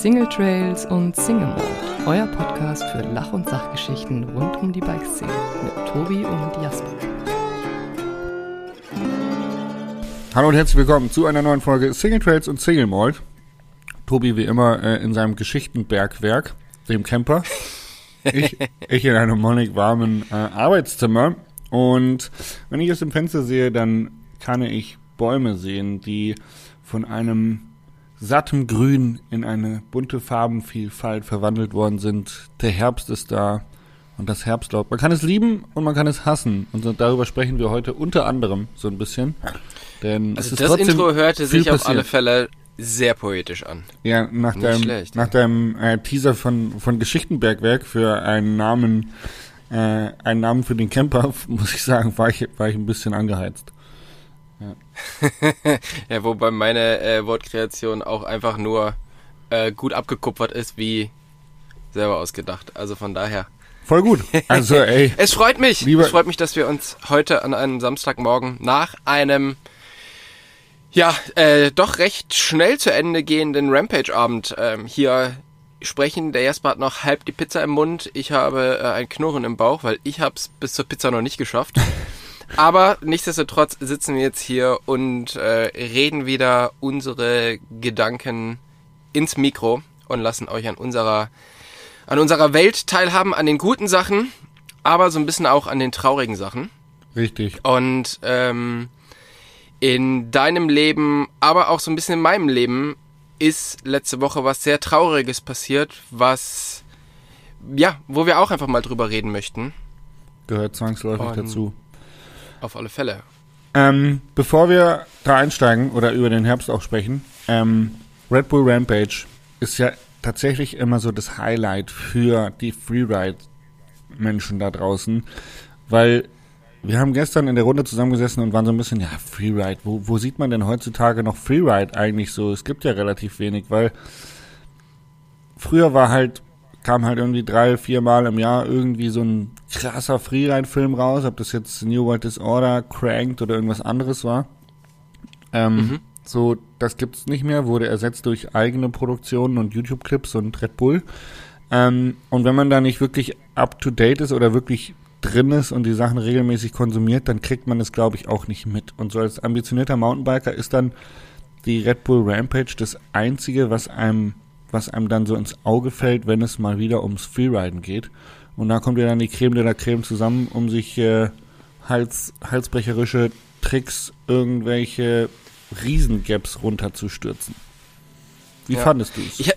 Single Trails und Single Mode, euer Podcast für Lach- und Sachgeschichten rund um die Bikeszene mit Tobi und Jasper. Hallo und herzlich willkommen zu einer neuen Folge Single Trails und Single Malt. Tobi wie immer äh, in seinem Geschichtenbergwerk, dem Camper. Ich, ich in einem mollig warmen äh, Arbeitszimmer. Und wenn ich aus dem Fenster sehe, dann kann ich Bäume sehen, die von einem sattem Grün in eine bunte Farbenvielfalt verwandelt worden sind. Der Herbst ist da und das Herbstlaub. Man kann es lieben und man kann es hassen. Und darüber sprechen wir heute unter anderem so ein bisschen. Denn Also das Intro hörte sich auf passiert. alle Fälle sehr poetisch an. Ja, nach Nicht deinem, schlecht, nach deinem äh, Teaser von, von Geschichtenbergwerk für einen Namen, äh, einen Namen für den Camper, muss ich sagen, war ich, war ich ein bisschen angeheizt. Ja, wobei meine äh, Wortkreation auch einfach nur äh, gut abgekupfert ist, wie selber ausgedacht. Also von daher. Voll gut. Also, ey, Es freut mich. Lieber- es freut mich, dass wir uns heute an einem Samstagmorgen nach einem ja, äh, doch recht schnell zu Ende gehenden Rampage-Abend ähm, hier sprechen. Der Jasper hat noch halb die Pizza im Mund. Ich habe äh, ein Knurren im Bauch, weil ich habe es bis zur Pizza noch nicht geschafft. Aber nichtsdestotrotz sitzen wir jetzt hier und äh, reden wieder unsere Gedanken ins Mikro und lassen euch an unserer an unserer Welt teilhaben, an den guten Sachen, aber so ein bisschen auch an den traurigen Sachen. richtig. Und ähm, in deinem Leben, aber auch so ein bisschen in meinem Leben, ist letzte Woche was sehr Trauriges passiert, was ja, wo wir auch einfach mal drüber reden möchten. Gehört zwangsläufig Und- dazu. Auf alle Fälle. Ähm, bevor wir da einsteigen oder über den Herbst auch sprechen, ähm, Red Bull Rampage ist ja tatsächlich immer so das Highlight für die Freeride-Menschen da draußen, weil wir haben gestern in der Runde zusammengesessen und waren so ein bisschen, ja, Freeride, wo, wo sieht man denn heutzutage noch Freeride eigentlich so? Es gibt ja relativ wenig, weil früher war halt, kam halt irgendwie drei, vier Mal im Jahr irgendwie so ein krasser Freeride-Film raus, ob das jetzt New World Disorder, Cranked oder irgendwas anderes war. Ähm, Mhm. So, das gibt's nicht mehr, wurde ersetzt durch eigene Produktionen und YouTube-Clips und Red Bull. Ähm, und wenn man da nicht wirklich up-to-date ist oder wirklich drin ist und die Sachen regelmäßig konsumiert, dann kriegt man es, glaube ich, auch nicht mit. Und so als ambitionierter Mountainbiker ist dann die Red Bull Rampage das einzige, was einem, was einem dann so ins Auge fällt, wenn es mal wieder ums Freeriden geht. Und da kommt ja dann die Creme de la Creme zusammen, um sich äh, Hals, halsbrecherische Tricks, irgendwelche Riesengaps runterzustürzen. Wie Ja. fandest du es? Ich,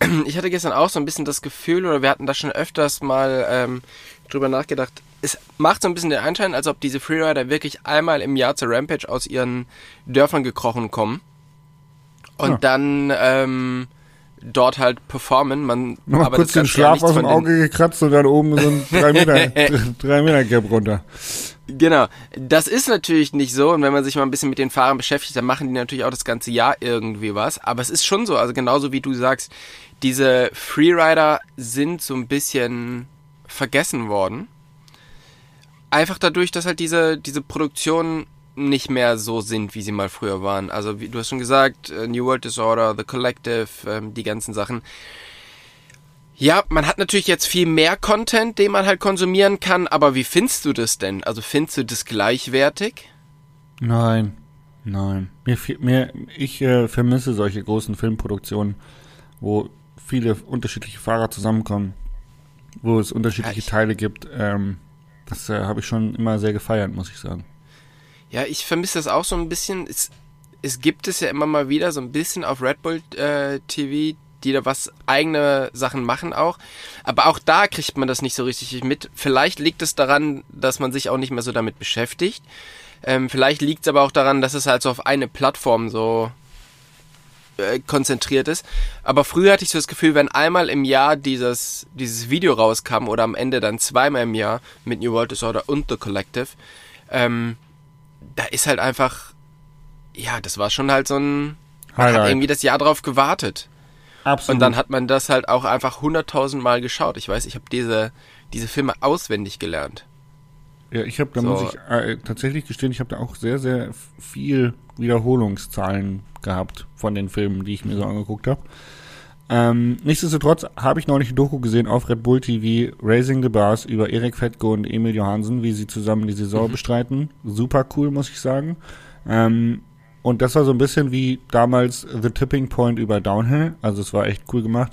ich hatte gestern auch so ein bisschen das Gefühl, oder wir hatten da schon öfters mal ähm, drüber nachgedacht, es macht so ein bisschen den Anschein, als ob diese Freerider wirklich einmal im Jahr zur Rampage aus ihren Dörfern gekrochen kommen und Ja. dann ähm, dort halt performen. Man Nochmal aber kurz den Schlaf aus dem Auge gekratzt und dann oben so ein 3 Meter, 3 Meter Gap runter. Genau. Das ist natürlich nicht so. Und wenn man sich mal ein bisschen mit den Fahrern beschäftigt, dann machen die natürlich auch das ganze Jahr irgendwie was. Aber es ist schon so. Also genauso wie du sagst, diese Freerider sind so ein bisschen vergessen worden. Einfach dadurch, dass halt diese, diese Produktionen nicht mehr so sind, wie sie mal früher waren. Also wie du hast schon gesagt, äh, New World Disorder, The Collective, ähm, die ganzen Sachen. Ja, man hat natürlich jetzt viel mehr Content, den man halt konsumieren kann, aber wie findest du das denn? Also findest du das gleichwertig? Nein, nein. Mir, mir, ich äh, vermisse solche großen Filmproduktionen, wo viele unterschiedliche Fahrer zusammenkommen, wo es unterschiedliche Teile gibt. Ähm, das äh, habe ich schon immer sehr gefeiert, muss ich sagen. Ja, ich vermisse das auch so ein bisschen. Es, es gibt es ja immer mal wieder so ein bisschen auf Red Bull äh, TV, die da was eigene Sachen machen auch. Aber auch da kriegt man das nicht so richtig mit. Vielleicht liegt es daran, dass man sich auch nicht mehr so damit beschäftigt. Ähm, vielleicht liegt es aber auch daran, dass es halt so auf eine Plattform so äh, konzentriert ist. Aber früher hatte ich so das Gefühl, wenn einmal im Jahr dieses, dieses Video rauskam oder am Ende dann zweimal im Jahr mit New World Disorder und The Collective, ähm, da ist halt einfach, ja, das war schon halt so ein, man hat irgendwie das Jahr drauf gewartet. Absolut. Und dann hat man das halt auch einfach hunderttausend Mal geschaut. Ich weiß, ich habe diese, diese Filme auswendig gelernt. ja, ich habe, da so- muss ich äh, tatsächlich gestehen, ich habe da auch sehr, sehr viel Wiederholungszahlen gehabt von den Filmen, die ich mir so angeguckt habe. Ähm, nichtsdestotrotz habe ich neulich ein Doku gesehen auf Red Bull TV, Raising the Bars, über Erik Fettko und Emil Johansen, wie sie zusammen die Saison Mhm. bestreiten. Super cool, muss ich sagen. Ähm, und das war so ein bisschen wie damals The Tipping Point über Downhill. Also es war echt cool gemacht.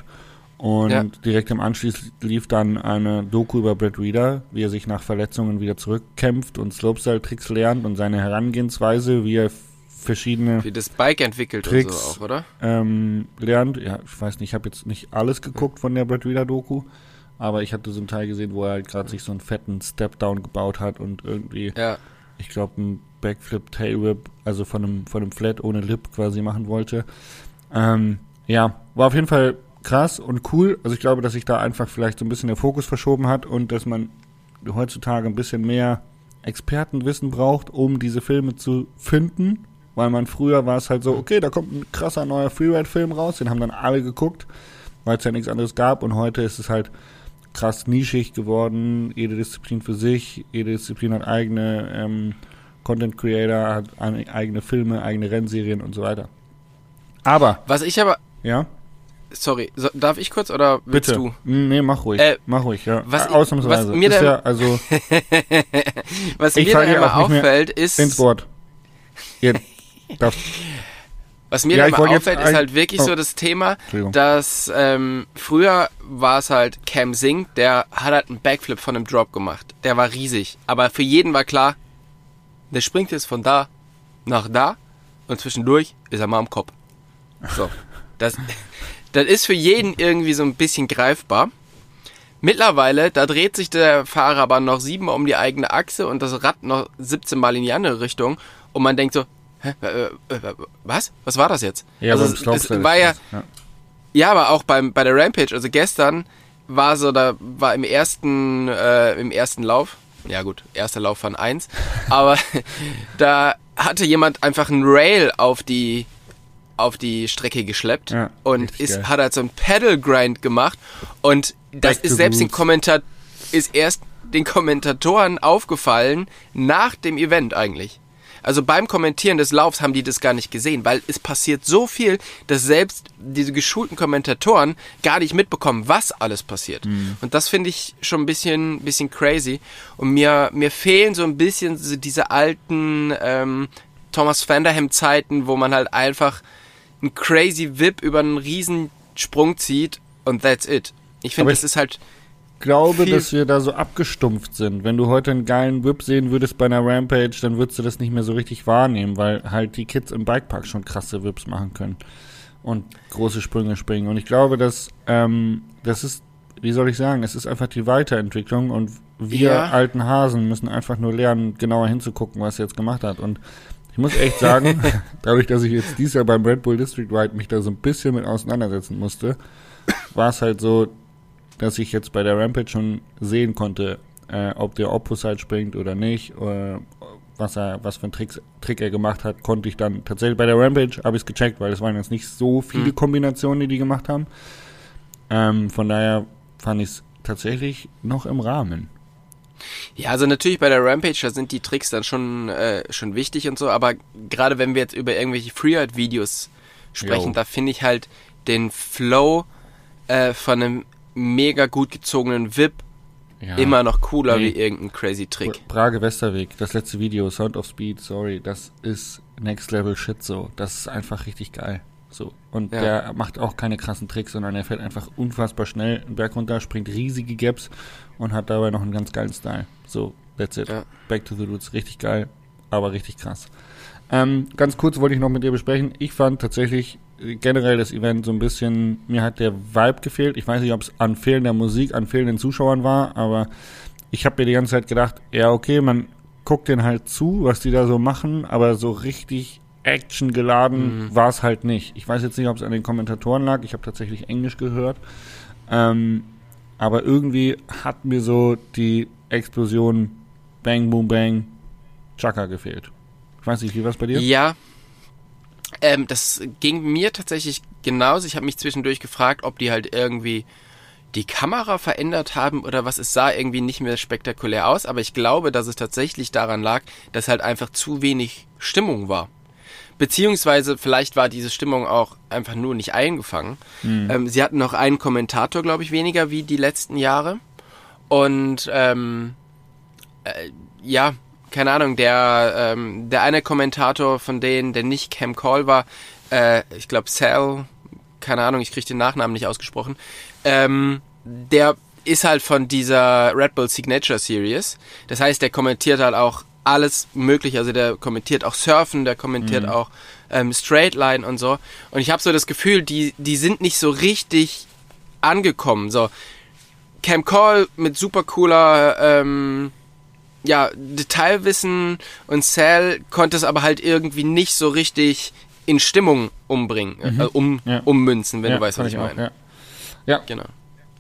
Und Ja. direkt im Anschluss lief dann eine Doku über Brad Reader, wie er sich nach Verletzungen wieder zurückkämpft und Slopestyle-Tricks lernt und seine Herangehensweise, wie er verschiedene Wie das Bike entwickelt und Tricks. so auch, oder? ähm, lernt. Ja, ich weiß nicht, ich habe jetzt nicht alles geguckt von der Brad Reader Doku, aber ich hatte so einen Teil gesehen, wo er halt gerade sich so einen fetten Step-Down gebaut hat und irgendwie, Ja. ich glaube, einen Backflip Tailwhip, also von einem, von einem Flat ohne Lip quasi machen wollte. Ähm, ja, war auf jeden Fall krass und cool. Also ich glaube, dass sich da einfach vielleicht so ein bisschen der Fokus verschoben hat und dass man heutzutage ein bisschen mehr Expertenwissen braucht, um diese Filme zu finden. Weil man früher war es halt so, okay, da kommt ein krasser neuer Freeride-Film raus, den haben dann alle geguckt, weil es ja nichts anderes gab. Und heute ist es halt krass nischig geworden, jede Disziplin für sich, jede Disziplin hat eigene ähm, Content Creator, hat eigene Filme, eigene Rennserien und so weiter. Aber, Was ich aber, ja, sorry, so, darf ich kurz oder willst bitte. du? Hm, Nee, mach ruhig. Äh, mach ruhig, ja. was- Ausnahmsweise. was mir ist da- ja, also Was mir fall da dir immer auffällt, ist, ins Wort. Ihr darfst, was mir Ja, immer auffällt, ist halt wirklich oh. so das Thema, dass ähm, früher war es halt Cam Singh, der hat halt einen Backflip von einem Drop gemacht. Der war riesig. Aber für jeden war klar, der springt jetzt von da nach da und zwischendurch ist er mal am Kopf. So. Das, das ist für jeden irgendwie so ein bisschen greifbar. Mittlerweile, da dreht sich der Fahrer aber noch siebenmal um die eigene Achse und das Rad noch 17 Mal in die andere Richtung und man denkt so, hä, äh, äh, was? Was war das jetzt? ja, also es, es war ja, ja. ja, aber auch beim, bei der Rampage, also gestern war so, da war im ersten, äh, im ersten Lauf, ja gut, erster Lauf von eins, aber da hatte jemand einfach einen Rail auf die, auf die Strecke geschleppt Ja, und ist, geil. hat halt so einen Pedal Grind gemacht und das Back ist selbst den. Kommentar, ist erst den Kommentatoren aufgefallen nach dem Event eigentlich. Also beim Kommentieren des Laufs haben die das gar nicht gesehen, weil es passiert so viel, dass selbst diese geschulten Kommentatoren gar nicht mitbekommen, was alles passiert. Und das finde ich schon ein bisschen, bisschen crazy. Und mir, mir fehlen so ein bisschen diese alten ähm, Thomas Vanderham Zeiten, wo man halt einfach einen crazy Whip über einen riesen Sprung zieht und that's it. Ich finde, das ist halt, glaube, dass wir da so abgestumpft sind. Wenn du heute einen geilen Whip sehen würdest bei einer Rampage, dann würdest du das nicht mehr so richtig wahrnehmen, weil halt die Kids im Bikepark schon krasse Whips machen können und große Sprünge springen. Und ich glaube, dass ähm, das ist, wie soll ich sagen, es ist einfach die Weiterentwicklung und wir Ja. alten Hasen müssen einfach nur lernen, genauer hinzugucken, was er jetzt gemacht hat. Und ich muss echt sagen, dadurch, dass ich jetzt dieses Jahr beim Red Bull District Ride mich da so ein bisschen mit auseinandersetzen musste, war es halt so, dass ich jetzt bei der Rampage schon sehen konnte, äh, ob der Opposite springt oder nicht, oder was er, was für einen Tricks, Trick er gemacht hat, konnte ich dann tatsächlich bei der Rampage habe ich es gecheckt, weil es waren jetzt nicht so viele Mhm. Kombinationen, die die gemacht haben. Ähm, von daher fand ich es tatsächlich noch im Rahmen. Ja, also natürlich bei der Rampage, da sind die Tricks dann schon, äh, schon wichtig und so, aber gerade wenn wir jetzt über irgendwelche Freeride-Videos sprechen, Jo. da finde ich halt den Flow äh, von einem mega gut gezogenen Whip Ja. immer noch cooler Nee. wie irgendein crazy Trick. Brage Westerweg, das letzte Video, Sound of Speed, sorry, das ist Next Level Shit so. Das ist einfach richtig geil. So. Und Ja. der macht auch keine krassen Tricks, sondern er fährt einfach unfassbar schnell einen Berg runter, springt riesige Gaps und hat dabei noch einen ganz geilen Style. So, that's it. Ja. Back to the Roots, richtig geil, aber richtig krass. Ähm, ganz kurz wollte ich noch mit dir besprechen. Ich fand tatsächlich generell das Event so ein bisschen, mir hat der Vibe gefehlt. Ich weiß nicht, ob es an fehlender Musik, an fehlenden Zuschauern war, aber ich habe mir die ganze Zeit gedacht, ja, okay, man guckt den halt zu, was die da so machen, aber so richtig Action geladen Mhm. war es halt nicht. Ich weiß jetzt nicht, ob es an den Kommentatoren lag. Ich habe tatsächlich Englisch gehört. Ähm, aber irgendwie hat mir so die Explosion Bang, Boom, Bang, Chaka gefehlt. Ich weiß nicht, wie war es bei dir? Ja, ähm, das ging mir tatsächlich genauso. Ich habe mich zwischendurch gefragt, ob die halt irgendwie die Kamera verändert haben oder was. Es sah irgendwie nicht mehr spektakulär aus, aber ich glaube, dass es tatsächlich daran lag, dass halt einfach zu wenig Stimmung war. beziehungsweise vielleicht war diese Stimmung auch einfach nur nicht eingefangen. Mhm. Ähm, sie hatten noch einen Kommentator, glaube ich, weniger wie die letzten Jahre. Und ähm, äh, ja, keine Ahnung, der, ähm, der eine Kommentator von denen, der nicht Cam Call war, äh, ich glaube Sal, keine Ahnung, ich kriege den Nachnamen nicht ausgesprochen, ähm, der ist halt von dieser Red Bull Signature Series. Das heißt, der kommentiert halt auch alles mögliche. Also der kommentiert auch Surfen, der kommentiert Mhm. auch ähm, Straight Line und so. Und ich habe so das Gefühl, die, die sind nicht so richtig angekommen. So Cam Call mit super cooler ähm, ja, Detailwissen und Sal konnte es aber halt irgendwie nicht so richtig in Stimmung umbringen, äh, um, Mhm. Ja. ummünzen, wenn ja, du weißt, was ich auch, meine. Ja. ja, Genau.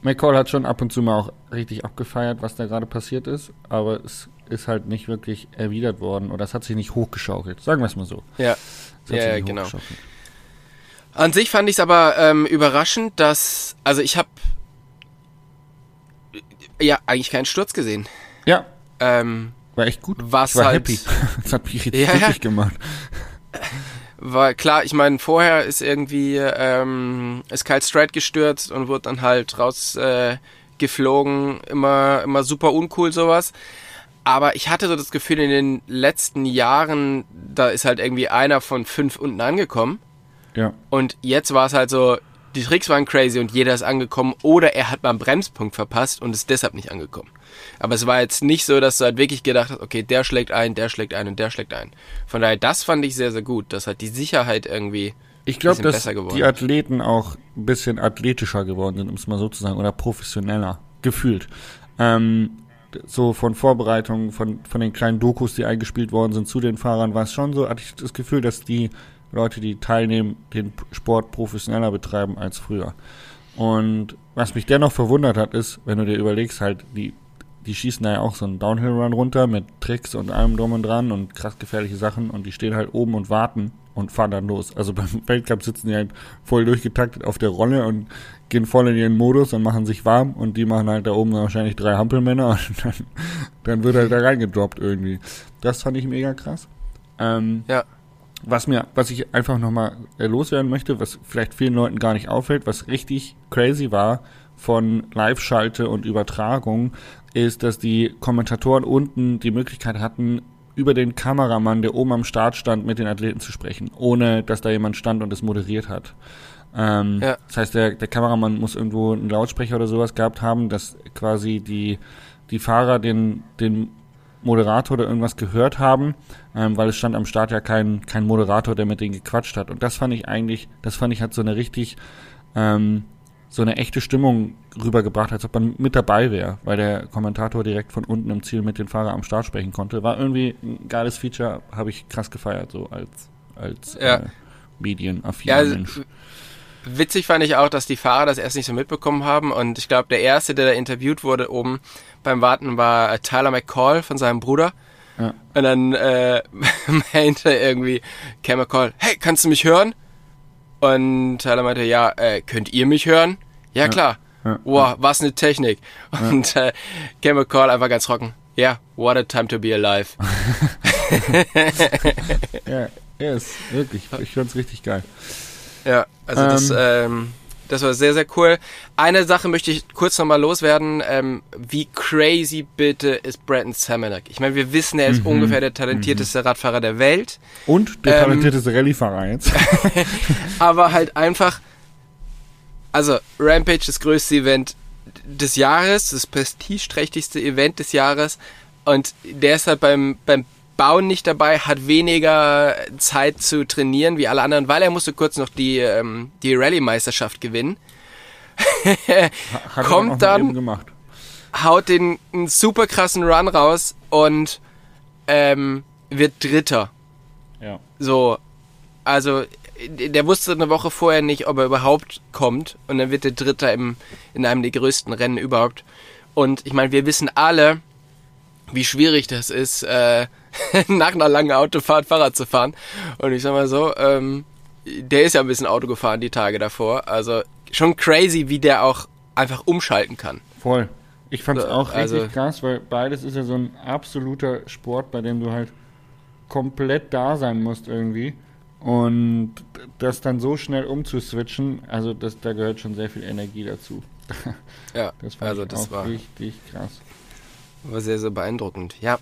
McCall hat schon ab und zu mal auch richtig abgefeiert, was da gerade passiert ist, aber es ist halt nicht wirklich erwidert worden oder es hat sich nicht hochgeschaukelt. Sagen wir es mal so. Ja. Ja, genau. An sich fand ich es aber ähm, überraschend, dass, also ich habe ja eigentlich keinen Sturz gesehen. Ja, Ähm, war echt gut. Was ich war halt- happy. Das hat mich richtig Ja, gemacht. war klar, ich meine, vorher ist irgendwie ähm, ist Kyle Stride gestürzt und wurde dann halt raus äh, geflogen, immer immer super uncool sowas. Aber ich hatte so das Gefühl, in den letzten Jahren, da ist halt irgendwie einer von fünf unten angekommen. Ja. Und jetzt war es halt so, die Tricks waren crazy und jeder ist angekommen oder er hat mal einen Bremspunkt verpasst und ist deshalb nicht angekommen. Aber es war jetzt nicht so, dass du halt wirklich gedacht hast, okay, der schlägt ein, der schlägt ein und der schlägt ein. Von daher, das fand ich sehr, sehr gut, dass halt die Sicherheit irgendwie Ich glaube, bisschen dass besser geworden. die Athleten auch ein bisschen athletischer geworden sind, um es mal so zu sagen, oder professioneller, gefühlt. Ähm, so von Vorbereitungen, von, von den kleinen Dokus, die eingespielt worden sind zu den Fahrern, war es schon so, hatte ich das Gefühl, dass die Leute, die teilnehmen, den Sport professioneller betreiben als früher. Und was mich dennoch verwundert hat, ist, wenn du dir überlegst, halt, die, die schießen da ja auch so einen Downhill-Run runter mit Tricks und allem drum und dran und krass gefährliche Sachen und die stehen halt oben und warten und fahren dann los. Also beim Weltcup sitzen die halt voll durchgetaktet auf der Rolle und gehen voll in ihren Modus und machen sich warm und die machen halt da oben wahrscheinlich drei Hampelmänner und dann, dann wird halt da reingedroppt irgendwie. Das fand ich mega krass. Ähm, Ja. was mir, was ich einfach nochmal äh, loswerden möchte, was vielleicht vielen Leuten gar nicht auffällt, was richtig crazy war von Live-Schalte und Übertragung, ist, dass die Kommentatoren unten die Möglichkeit hatten, über den Kameramann, der oben am Start stand, mit den Athleten zu sprechen, ohne dass da jemand stand und es moderiert hat. Ähm, Ja. Das heißt, der, der Kameramann muss irgendwo einen Lautsprecher oder sowas gehabt haben, dass quasi die, die Fahrer den, den Moderator oder irgendwas gehört haben, ähm, weil es stand am Start ja kein, kein Moderator, der mit denen gequatscht hat. Und das fand ich eigentlich, das fand ich hat so eine richtig, ähm, so eine echte Stimmung rübergebracht, als ob man mit dabei wäre, weil der Kommentator direkt von unten im Ziel mit den Fahrer am Start sprechen konnte. War irgendwie ein geiles Feature, habe ich krass gefeiert, so als, als Ja. äh, medienaffiner Ja, also, Mensch. witzig fand ich auch, dass die Fahrer das erst nicht so mitbekommen haben und ich glaube, der erste, der da interviewt wurde oben beim Warten, war äh, Tyler McCall von seinem Bruder. Ja. Und dann äh, meinte irgendwie Cam McCall, hey, kannst du mich hören? Und Tyler meinte, ja, äh, könnt ihr mich hören? Ja, klar. Ja. Wow, was eine Technik. Und äh, Cam McCall einfach ganz trocken. Ja, yeah, what a time to be alive. Ja, ist wirklich, ich fand's richtig geil. Ja, also das, Ähm. Das war sehr, sehr cool. Eine Sache möchte ich kurz nochmal loswerden. Ähm, wie crazy bitte ist Brandon Samanek? Ich meine, wir wissen, er ist Mhm. ungefähr der talentierteste Radfahrer der Welt. Und der Ähm. talentierteste Rallye-Fahrer jetzt. aber halt einfach, also Rampage, das größte Event des Jahres, das prestigeträchtigste Event des Jahres und der ist halt beim, beim Bauen nicht dabei, hat weniger Zeit zu trainieren wie alle anderen, weil er musste kurz noch die, ähm, die Rallye-Meisterschaft gewinnen. Hat Kommt dann- haut den einen super krassen Run raus und ähm, wird Dritter. Ja. So, also der wusste eine Woche vorher nicht, ob er überhaupt kommt und dann wird der Dritter im, in einem der größten Rennen überhaupt. Und ich meine, wir wissen alle, wie schwierig das ist, äh, nach einer langen Autofahrt Fahrrad zu fahren. Und ich sag mal so, ähm, der ist ja ein bisschen Auto gefahren die Tage davor. Also schon crazy, wie der auch einfach umschalten kann. Voll. Ich fand's So, auch also- richtig krass, weil beides ist ja so ein absoluter Sport, bei dem du halt komplett da sein musst irgendwie. Und das dann so schnell umzuswitchen, also das, da gehört schon sehr viel Energie dazu. Ja, Das fand also ich das auch war, richtig krass. War sehr, sehr beeindruckend. Ja.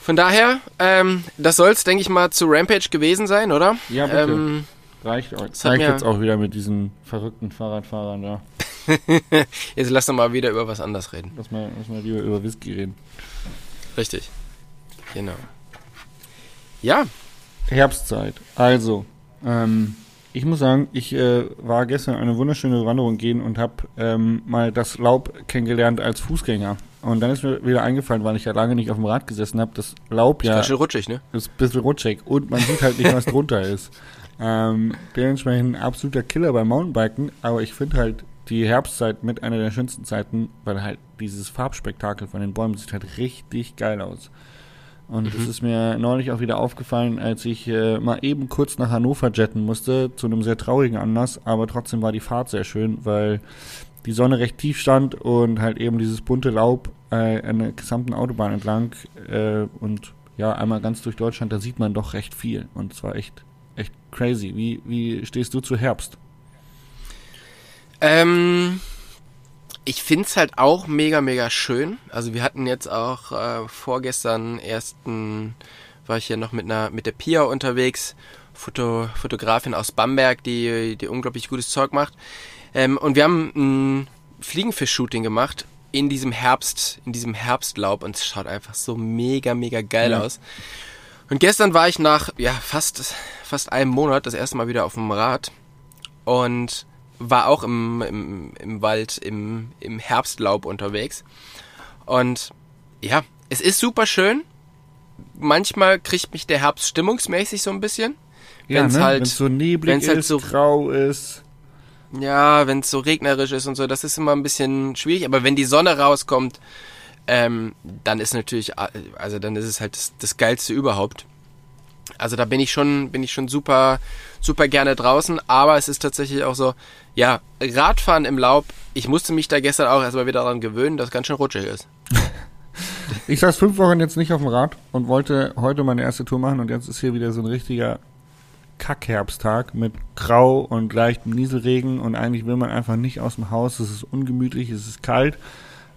Von daher, ähm, das soll es, denke ich mal, zu Rampage gewesen sein, oder? Ja, bitte. Ähm, Reicht, euch. Reicht jetzt auch wieder mit diesen verrückten Fahrradfahrern da. jetzt lass doch mal wieder über was anderes reden. Lass mal, lass mal lieber über Whisky reden. Richtig. Genau. Ja, Herbstzeit. Also, ähm, ich muss sagen, ich äh, war gestern eine wunderschöne Wanderung gehen und habe ähm, mal das Laub kennengelernt als Fußgänger. Und dann ist mir wieder eingefallen, weil ich ja lange nicht auf dem Rad gesessen habe, das Laub ja ganz schön rutschig, ne? ist ein bisschen rutschig und man sieht halt nicht, was drunter ist. Ähm, dementsprechend ein absoluter Killer beim Mountainbiken, aber ich finde halt die Herbstzeit mit einer der schönsten Zeiten, weil halt dieses Farbspektakel von den Bäumen sieht halt richtig geil aus. Und es ist mir neulich auch wieder aufgefallen, als ich äh, mal eben kurz nach Hannover jetten musste, zu einem sehr traurigen Anlass, aber trotzdem war die Fahrt sehr schön, weil die Sonne recht tief stand und halt eben dieses bunte Laub äh, an der gesamten Autobahn entlang äh, und ja, einmal ganz durch Deutschland, da sieht man doch recht viel und zwar echt, echt crazy. Wie, wie stehst du zu Herbst? Ähm, ich find's halt auch mega, mega schön. Also wir hatten jetzt auch äh, vorgestern ersten, war ich hier noch mit einer, mit der Pia unterwegs, Foto, Fotografin aus Bamberg, die, die unglaublich gutes Zeug macht. Ähm, und wir haben ein Fliegenfisch-Shooting gemacht in diesem Herbst, in diesem Herbstlaub und es schaut einfach so mega, mega geil Ja. aus. Und gestern war ich nach, ja, fast, fast einem Monat das erste Mal wieder auf dem Rad und war auch im, im, im Wald, im, im Herbstlaub unterwegs. Und ja, es ist super schön. Manchmal kriegt mich der Herbst stimmungsmäßig so ein bisschen. Wenn's ne? halt- Wenn's so neblig wenn's halt ist, so- grau ist. Ja, wenn es so regnerisch ist und so, das ist immer ein bisschen schwierig. Aber wenn die Sonne rauskommt, ähm, dann ist natürlich, also dann ist es halt das, das Geilste überhaupt. Also da bin ich schon, bin ich schon super, super gerne draußen. Aber es ist tatsächlich auch so, ja, Radfahren im Laub. Ich musste mich da gestern auch erstmal wieder daran gewöhnen, dass es ganz schön rutschig ist. Ich saß fünf Wochen jetzt nicht auf dem Rad und wollte heute meine erste Tour machen und jetzt ist hier wieder so ein richtiger Kackherbsttag mit Grau und leichtem Nieselregen und eigentlich will man einfach nicht aus dem Haus. Es ist ungemütlich, es ist kalt.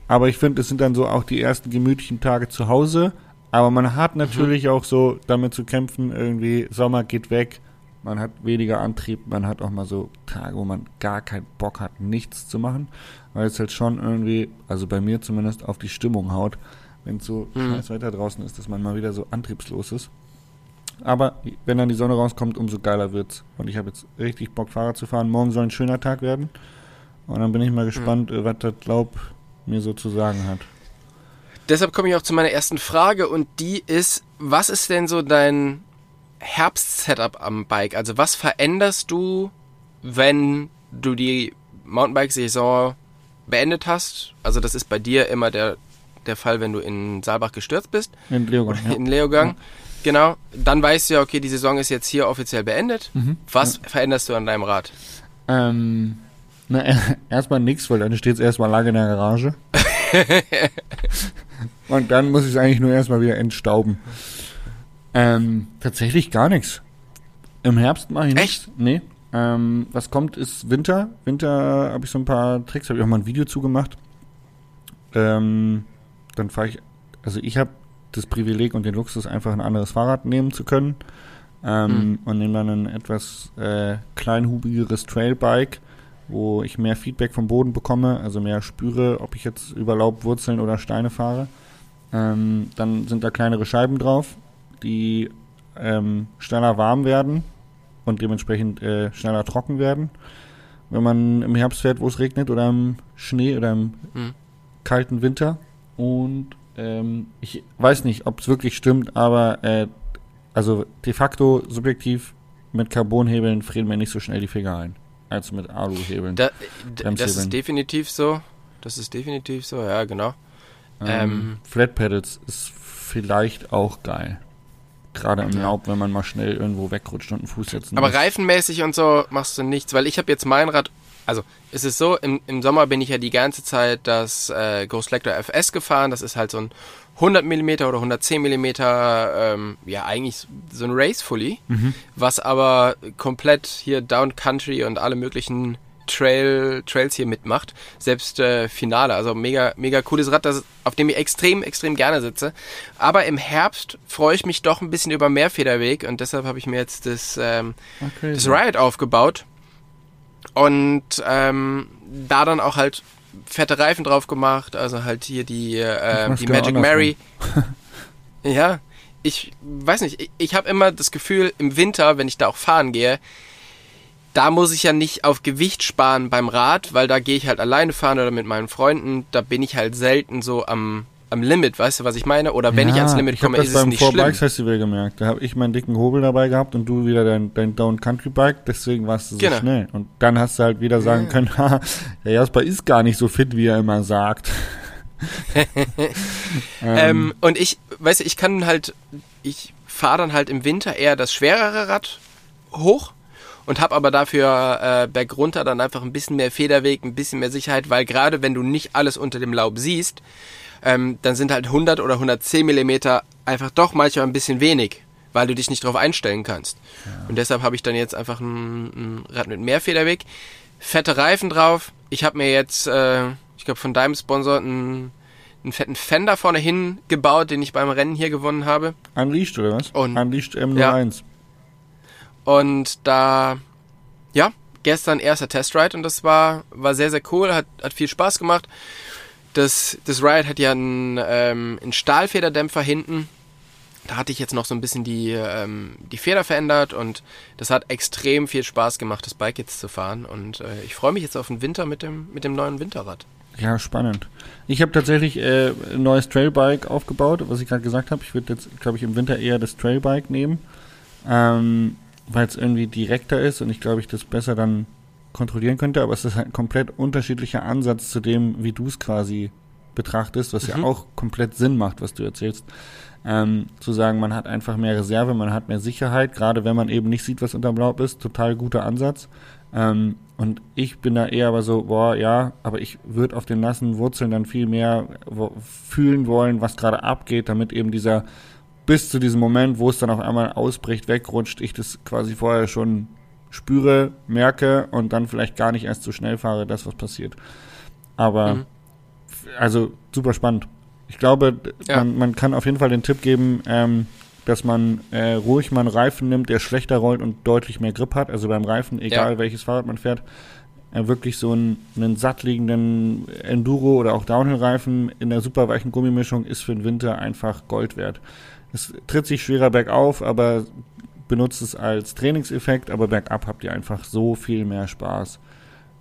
Aber ich finde, es sind dann so auch die ersten gemütlichen Tage zu Hause. Aber man hat natürlich auch so damit zu kämpfen, irgendwie Sommer geht weg, man hat weniger Antrieb, man hat auch mal so Tage, wo man gar keinen Bock hat, nichts zu machen, weil es halt schon irgendwie, also bei mir zumindest, auf die Stimmung haut, wenn es so Mhm. scheiß Wetter draußen ist, dass man mal wieder so antriebslos ist. Aber wenn dann die Sonne rauskommt, umso geiler wird's. Und ich habe jetzt richtig Bock, Fahrrad zu fahren. Morgen soll ein schöner Tag werden. Und dann bin ich mal gespannt, äh, was das Laub mir so zu sagen hat. Deshalb komme ich auch zu meiner ersten Frage und die ist, was ist denn so dein Herbst-Setup am Bike? Also was veränderst du, wenn du die Mountainbike-Saison beendet hast? Also das ist bei dir immer der, der Fall, wenn du in Saalbach gestürzt bist In Leogang, ja. in Leogang. Genau, dann weißt du ja, okay, die Saison ist jetzt hier offiziell beendet. Mhm. Was veränderst du an deinem Rad? Ähm, na, erstmal nix, weil dann steht es erstmal lange in der Garage. Und dann muss ich es eigentlich nur erstmal wieder entstauben. Ähm, tatsächlich gar nichts. Im Herbst mache ich nichts. Nee. Ähm, was kommt, ist Winter. Winter habe ich so ein paar Tricks, habe ich auch mal ein Video zugemacht. Ähm, dann fahre ich, also ich habe das Privileg und den Luxus, einfach ein anderes Fahrrad nehmen zu können. Ähm, Und nehme dann ein etwas äh, kleinhubigeres Trailbike, wo ich mehr Feedback vom Boden bekomme, also mehr spüre, ob ich jetzt über Laub, Wurzeln oder Steine fahre. Ähm, dann sind da kleinere Scheiben drauf, die ähm, schneller warm werden und dementsprechend äh, schneller trocken werden. Wenn man im Herbst fährt, wo es regnet oder im Schnee oder im Hm. kalten Winter. Und ähm, ich weiß nicht, ob es wirklich stimmt, aber äh, also de facto subjektiv mit Carbonhebeln frieren mir nicht so schnell die Finger ein als mit Aluhebeln. Da, das ist definitiv so. Das ist definitiv so, ja, genau. ähm, Flat Pedals ist vielleicht auch geil. Gerade im. Laub, wenn man mal schnell irgendwo wegrutscht und einen Fuß setzen Aber muss. reifenmäßig und so machst du nichts, weil ich habe jetzt mein Rad, also es ist so, im, im Sommer bin ich ja die ganze Zeit das äh, Ghost Lector FS gefahren, das ist halt so ein, 100 mm oder 110 mm, ähm, ja eigentlich so ein Race Fully, Mhm. was aber komplett hier Down Country und alle möglichen Trail, Trails hier mitmacht. Selbst äh, Finale, also mega, mega cooles Rad, das, auf dem ich extrem, extrem gerne sitze. Aber im Herbst freue ich mich doch ein bisschen über mehr Federweg und deshalb habe ich mir jetzt das, ähm, Okay. das Riot aufgebaut und ähm, da dann auch halt fette Reifen drauf gemacht, also halt hier die, äh, die genau Magic. Mary. ja, ich weiß nicht, ich, ich habe immer das Gefühl, im Winter, wenn ich da auch fahren gehe, da muss ich ja nicht auf Gewicht sparen beim Rad, weil da gehe ich halt alleine fahren oder mit meinen Freunden, da bin ich halt selten so am, am Limit, weißt du, was ich meine? Oder wenn ich ans Limit ich komme, ist es beim nicht Four schlimm. Bikes Festival gemerkt. Da habe ich meinen dicken Hobel dabei gehabt und du wieder dein, dein Down Country Bike, deswegen warst du so Genau. schnell. Und dann hast du halt wieder sagen können, haha, der Jasper ist gar nicht so fit, wie er immer sagt. Ähm, und ich, weißt du, ich kann halt, ich fahre dann halt im Winter eher das schwerere Rad hoch und habe aber dafür äh, bergunter dann einfach ein bisschen mehr Federweg, ein bisschen mehr Sicherheit, weil gerade wenn du nicht alles unter dem Laub siehst, ähm, dann sind halt 100 oder 110 Millimeter einfach doch manchmal ein bisschen wenig, weil du dich nicht drauf einstellen kannst. Und deshalb habe ich dann jetzt einfach ein, ein Rad mit mehr Federweg, fette Reifen drauf. Ich habe mir jetzt, äh, ich glaube von deinem Sponsor einen, einen fetten Fender vorne hin gebaut, den ich beim Rennen hier gewonnen habe. Unleashed oder was? Und- Unleashed M01. Und da, ja, gestern erster Testride und das war, war sehr, sehr cool, hat, hat viel Spaß gemacht. Das, das Ride hat ja einen, ähm, einen Stahlfederdämpfer hinten. Da hatte ich jetzt noch so ein bisschen die, ähm, die Feder verändert und das hat extrem viel Spaß gemacht, das Bike jetzt zu fahren. Und äh, ich freue mich jetzt auf den Winter mit dem, mit dem neuen Winterrad. Ja, spannend. Ich habe tatsächlich äh, ein neues Trailbike aufgebaut, was ich gerade gesagt habe. Ich würde jetzt, glaube ich, im Winter eher das Trailbike nehmen, ähm, weil es irgendwie direkter ist und ich glaube, ich das besser dann kontrollieren könnte. Aber es ist halt ein komplett unterschiedlicher Ansatz zu dem, wie du es quasi betrachtest, was ja Mhm. auch komplett Sinn macht, was du erzählst. Ähm, zu sagen, man hat einfach mehr Reserve, man hat mehr Sicherheit, gerade wenn man eben nicht sieht, was unterm Laub ist. Total guter Ansatz. Ähm, und ich bin da eher aber so, boah, ja, aber ich würde auf den nassen Wurzeln dann viel mehr fühlen wollen, was gerade abgeht, damit eben dieser bis zu diesem Moment, wo es dann auf einmal ausbricht, wegrutscht, ich das quasi vorher schon spüre, merke und dann vielleicht gar nicht erst so schnell fahre, das was passiert. Aber Mhm. also super spannend. Ich glaube, Ja. man, man kann auf jeden Fall den Tipp geben, ähm, dass man äh, ruhig mal einen Reifen nimmt, der schlechter rollt und deutlich mehr Grip hat. Also beim Reifen, egal Ja. welches Fahrrad man fährt, äh, wirklich so einen, einen sattliegenden Enduro- oder auch Downhill-Reifen in der super weichen Gummimischung ist für den Winter einfach Gold wert. Es tritt sich schwerer bergauf, aber benutzt es als Trainingseffekt, aber bergab habt ihr einfach so viel mehr Spaß.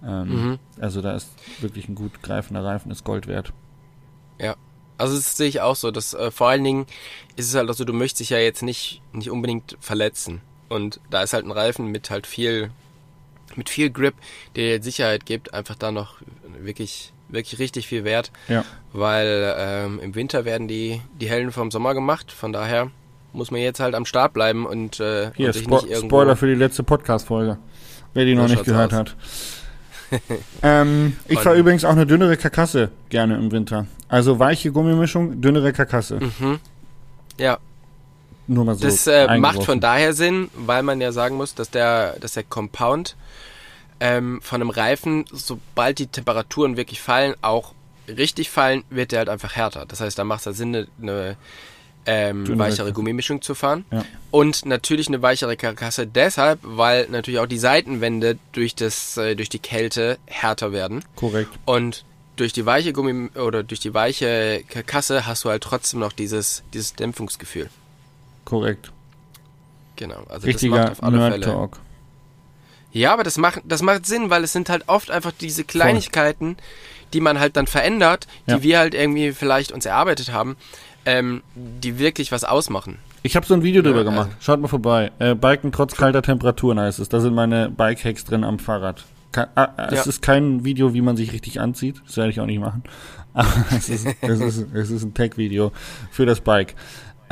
Ähm, Mhm. Also da ist wirklich ein gut greifender Reifen, ist Gold wert. Also das sehe ich auch so. Dass, äh, vor allen Dingen ist es halt auch so, du möchtest dich ja jetzt nicht, nicht unbedingt verletzen. Und da ist halt ein Reifen mit halt viel, mit viel Grip, der dir Sicherheit gibt, einfach da noch wirklich, wirklich richtig viel wert. Ja. Weil ähm, im Winter werden die, die Hellen vom Sommer gemacht. Von daher muss man jetzt halt am Start bleiben und, äh, Hier, und sich Spo nicht irgendwo... Spoiler für die letzte Podcast-Folge. Wer die noch nicht gehört aus. hat. ähm, ich fahre übrigens auch eine dünnere Karkasse gerne im Winter. Also weiche Gummimischung, dünnere Karkasse. Mhm. Ja, Nur mal so. Das äh, macht von daher Sinn, weil man ja sagen muss, dass der, dass der Compound ähm, von einem Reifen, sobald die Temperaturen wirklich fallen, auch richtig fallen, wird der halt einfach härter. Das heißt, da macht es halt Sinn, eine, eine ähm, weichere. Gummimischung zu fahren. Ja. Und natürlich eine weichere Karkasse deshalb, weil natürlich auch die Seitenwände durch, das, äh, durch die Kälte härter werden. Korrekt. Und durch die weiche Gummi oder durch die weiche Karkasse hast du halt trotzdem noch dieses, dieses Dämpfungsgefühl. Korrekt. Genau. Also das Richtiger macht auf alle Fälle. Nerd-Talk. Ja, aber das macht, das macht Sinn, weil es sind halt oft einfach diese Kleinigkeiten, die man halt dann verändert, die Ja. wir halt irgendwie vielleicht uns erarbeitet haben, ähm, die wirklich was ausmachen. Ich habe so ein Video drüber Ja, gemacht. Schaut mal vorbei. Äh, Biken trotz kalter Temperaturen heißt es. Da sind meine Bike-Hacks drin am Fahrrad. Ke ah, ah, Es Ja. ist kein Video, wie man sich richtig anzieht. Das werde ich auch nicht machen. Aber es ist, es ist, es ist ein Tech-Video für das Bike.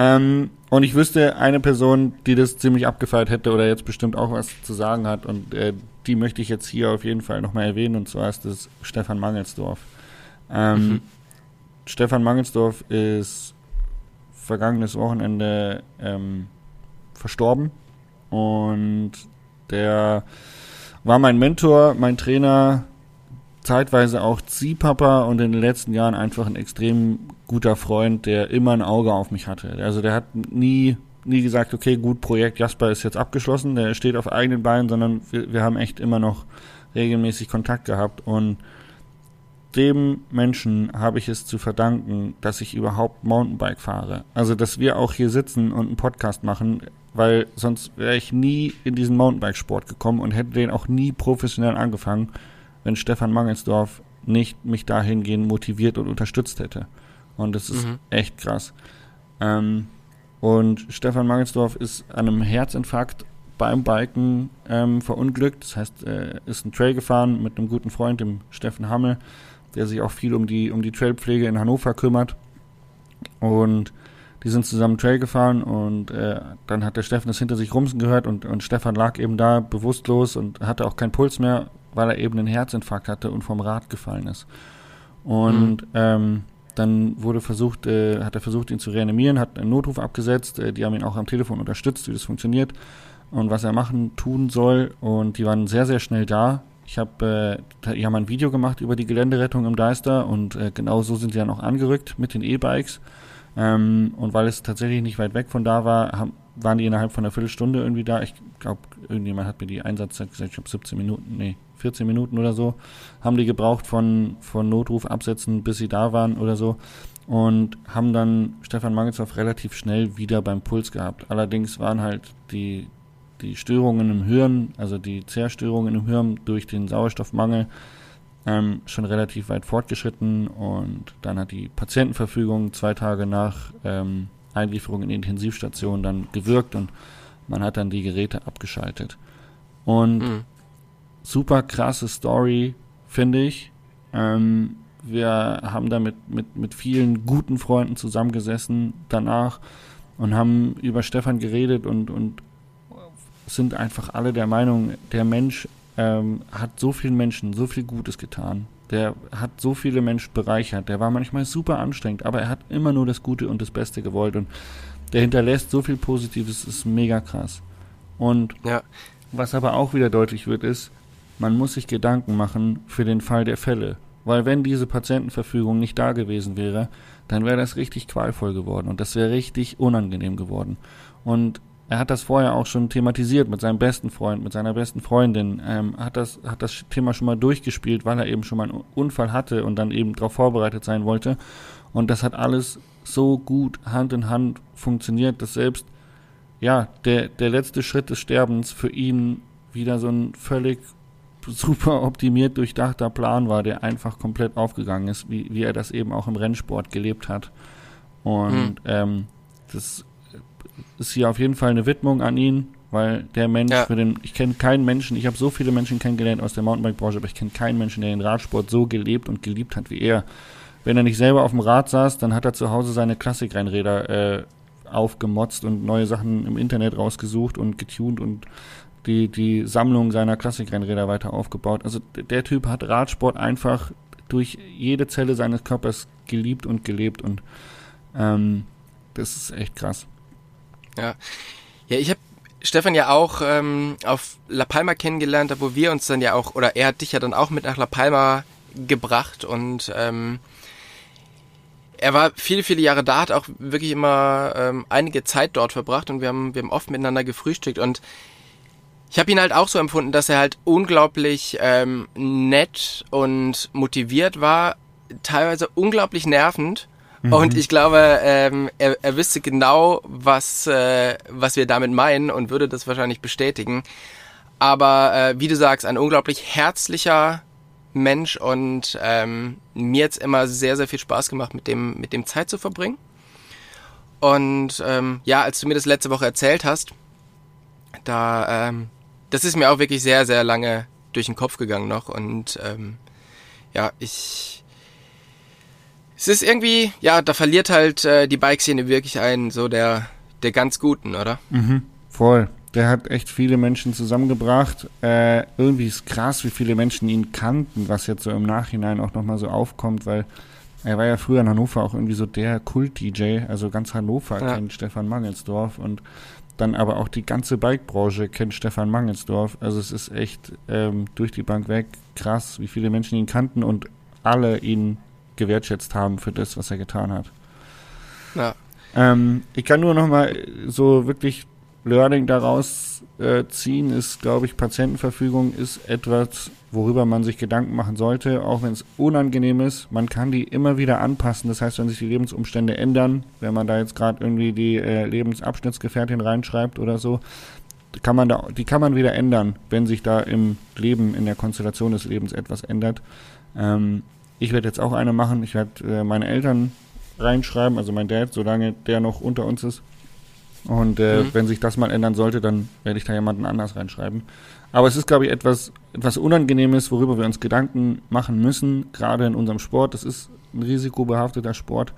Ähm, und ich wüsste eine Person, die das ziemlich abgefeiert hätte oder jetzt bestimmt auch was zu sagen hat. Und äh, die möchte ich jetzt hier auf jeden Fall nochmal erwähnen. Und zwar ist das Stefan Mangelsdorf. Ähm, Mhm. Stefan Mangelsdorf ist vergangenes Wochenende ähm, verstorben. Und der war mein Mentor, mein Trainer, zeitweise auch Ziehpapa und in den letzten Jahren einfach ein extrem guter Freund, der immer ein Auge auf mich hatte. Also der hat nie, nie gesagt, okay, gut, Projekt Jasper ist jetzt abgeschlossen, der steht auf eigenen Beinen, sondern wir, wir haben echt immer noch regelmäßig Kontakt gehabt und dem Menschen habe ich es zu verdanken, dass ich überhaupt Mountainbike fahre. Also, dass wir auch hier sitzen und einen Podcast machen, weil sonst wäre ich nie in diesen Mountainbike-Sport gekommen und hätte den auch nie professionell angefangen, wenn Stefan Mangelsdorf nicht mich dahingehend motiviert und unterstützt hätte. Und das ist mhm. echt krass. Ähm, und Stefan Mangelsdorf ist an einem Herzinfarkt beim Biken ähm, verunglückt. Das heißt, er ist einen Trail gefahren mit einem guten Freund, dem Steffen Hammel, der sich auch viel um die, um die Trailpflege in Hannover kümmert. Und die sind zusammen Trail gefahren und äh, dann hat der Steffen das hinter sich rumsen gehört und, und Stefan lag eben da bewusstlos und hatte auch keinen Puls mehr, weil er eben einen Herzinfarkt hatte und vom Rad gefallen ist. Und mhm. ähm, dann wurde versucht, äh, hat er versucht, ihn zu reanimieren, hat einen Notruf abgesetzt, äh, die haben ihn auch am Telefon unterstützt, wie das funktioniert und was er machen, tun soll. Und die waren sehr, sehr schnell da. Ich habe, äh, die haben ein Video gemacht über die Geländerettung im Deister und äh, genau so sind sie dann auch angerückt mit den E-Bikes. Ähm, und weil es tatsächlich nicht weit weg von da war, haben, waren die innerhalb von einer Viertelstunde irgendwie da. Ich glaube, irgendjemand hat mir die Einsatzzeit gesagt, ich habe 17 Minuten, nee, 14 Minuten oder so, haben die gebraucht von, von Notruf absetzen, bis sie da waren oder so. Und haben dann Stefan Mangelsdorf relativ schnell wieder beim Puls gehabt. Allerdings waren halt die, die Störungen im Hirn, also die Zerstörungen im Hirn durch den Sauerstoffmangel, ähm, schon relativ weit fortgeschritten. Und dann hat die Patientenverfügung zwei Tage nach ähm, Einlieferung in die Intensivstation dann gewirkt und man hat dann die Geräte abgeschaltet. Und mhm super krasse Story, finde ich. Ähm, wir haben da mit, mit, mit vielen guten Freunden zusammengesessen danach und haben über Stefan geredet und, und sind einfach alle der Meinung, der Mensch ähm, hat so vielen Menschen so viel Gutes getan. Der hat so viele Menschen bereichert. Der war manchmal super anstrengend, aber er hat immer nur das Gute und das Beste gewollt und der hinterlässt so viel Positives, ist mega krass. Und ja. was aber auch wieder deutlich wird, ist, man muss sich Gedanken machen für den Fall der Fälle. Weil wenn diese Patientenverfügung nicht da gewesen wäre, dann wäre das richtig qualvoll geworden und das wäre richtig unangenehm geworden. Und er hat das vorher auch schon thematisiert mit seinem besten Freund, mit seiner besten Freundin, ähm, hat, das, hat das Thema schon mal durchgespielt, weil er eben schon mal einen Unfall hatte und dann eben darauf vorbereitet sein wollte. Und das hat alles so gut Hand in Hand funktioniert, dass selbst ja, der, der letzte Schritt des Sterbens für ihn wieder so ein völlig super optimiert, durchdachter Plan war, der einfach komplett aufgegangen ist, wie, wie er das eben auch im Rennsport gelebt hat. Und mhm. ähm, das ist hier auf jeden Fall eine Widmung an ihn, weil der Mensch ja. für den, ich kenne keinen Menschen, ich habe so viele Menschen kennengelernt aus der Mountainbike-Branche, aber ich kenne keinen Menschen, der den Radsport so gelebt und geliebt hat wie er. Wenn er nicht selber auf dem Rad saß, dann hat er zu Hause seine Klassikrennräder äh, aufgemotzt und neue Sachen im Internet rausgesucht und getuned und die, die Sammlung seiner Klassikrennräder weiter aufgebaut. Also der Typ hat Radsport einfach durch jede Zelle seines Körpers geliebt und gelebt und ähm, das ist echt krass. Ja, ja ich habe Stefan ja auch ähm, auf La Palma kennengelernt, wo wir uns dann ja auch, oder er hat dich ja dann auch mit nach La Palma gebracht und ähm, er war viele, viele Jahre da, hat auch wirklich immer ähm, einige Zeit dort verbracht und wir haben, wir haben oft miteinander gefrühstückt und ich habe ihn halt auch so empfunden, dass er halt unglaublich ähm, nett und motiviert war, teilweise unglaublich nervend. Mhm. Und ich glaube, ähm, er, er wüsste genau, was, äh, was wir damit meinen und würde das wahrscheinlich bestätigen. Aber äh, wie du sagst, ein unglaublich herzlicher Mensch und ähm, mir jetzt immer sehr, sehr viel Spaß gemacht, mit dem, mit dem Zeit zu verbringen. Und ähm, ja, als du mir das letzte Woche erzählt hast, da ähm, das ist mir auch wirklich sehr, sehr lange durch den Kopf gegangen noch. Und ähm, ja, ich. Es ist irgendwie, ja, da verliert halt äh, die Bike-Szene wirklich einen, so der, der ganz Guten, oder? Mhm, voll. Der hat echt viele Menschen zusammengebracht. Äh, irgendwie ist krass, wie viele Menschen ihn kannten, was jetzt so im Nachhinein auch nochmal so aufkommt, weil er war ja früher in Hannover auch irgendwie so der Kult-DJ, also ganz Hannover Ja. kennt Stefan Mangelsdorf und dann aber auch die ganze Bike-Branche kennt Stefan Mangelsdorf. Also es ist echt ähm, durch die Bank weg krass, wie viele Menschen ihn kannten und alle ihn gewertschätzt haben für das, was er getan hat. Ja. Ähm, ich kann nur noch mal so wirklich Learning daraus äh, ziehen, ist, glaube ich, Patientenverfügung ist etwas, worüber man sich Gedanken machen sollte, auch wenn es unangenehm ist. Man kann die immer wieder anpassen. Das heißt, wenn sich die Lebensumstände ändern, wenn man da jetzt gerade irgendwie die äh, Lebensabschnittsgefährtin reinschreibt oder so, kann man da, die kann man wieder ändern, wenn sich da im Leben, in der Konstellation des Lebens etwas ändert. Ähm, ich werde jetzt auch eine machen. Ich werde äh, meine Eltern reinschreiben, also mein Dad, solange der noch unter uns ist. Und äh, Mhm. wenn sich das mal ändern sollte, dann werde ich da jemanden anders reinschreiben. Aber es ist, glaube ich, etwas, etwas Unangenehmes, worüber wir uns Gedanken machen müssen, gerade in unserem Sport. Das ist ein risikobehafteter Sport.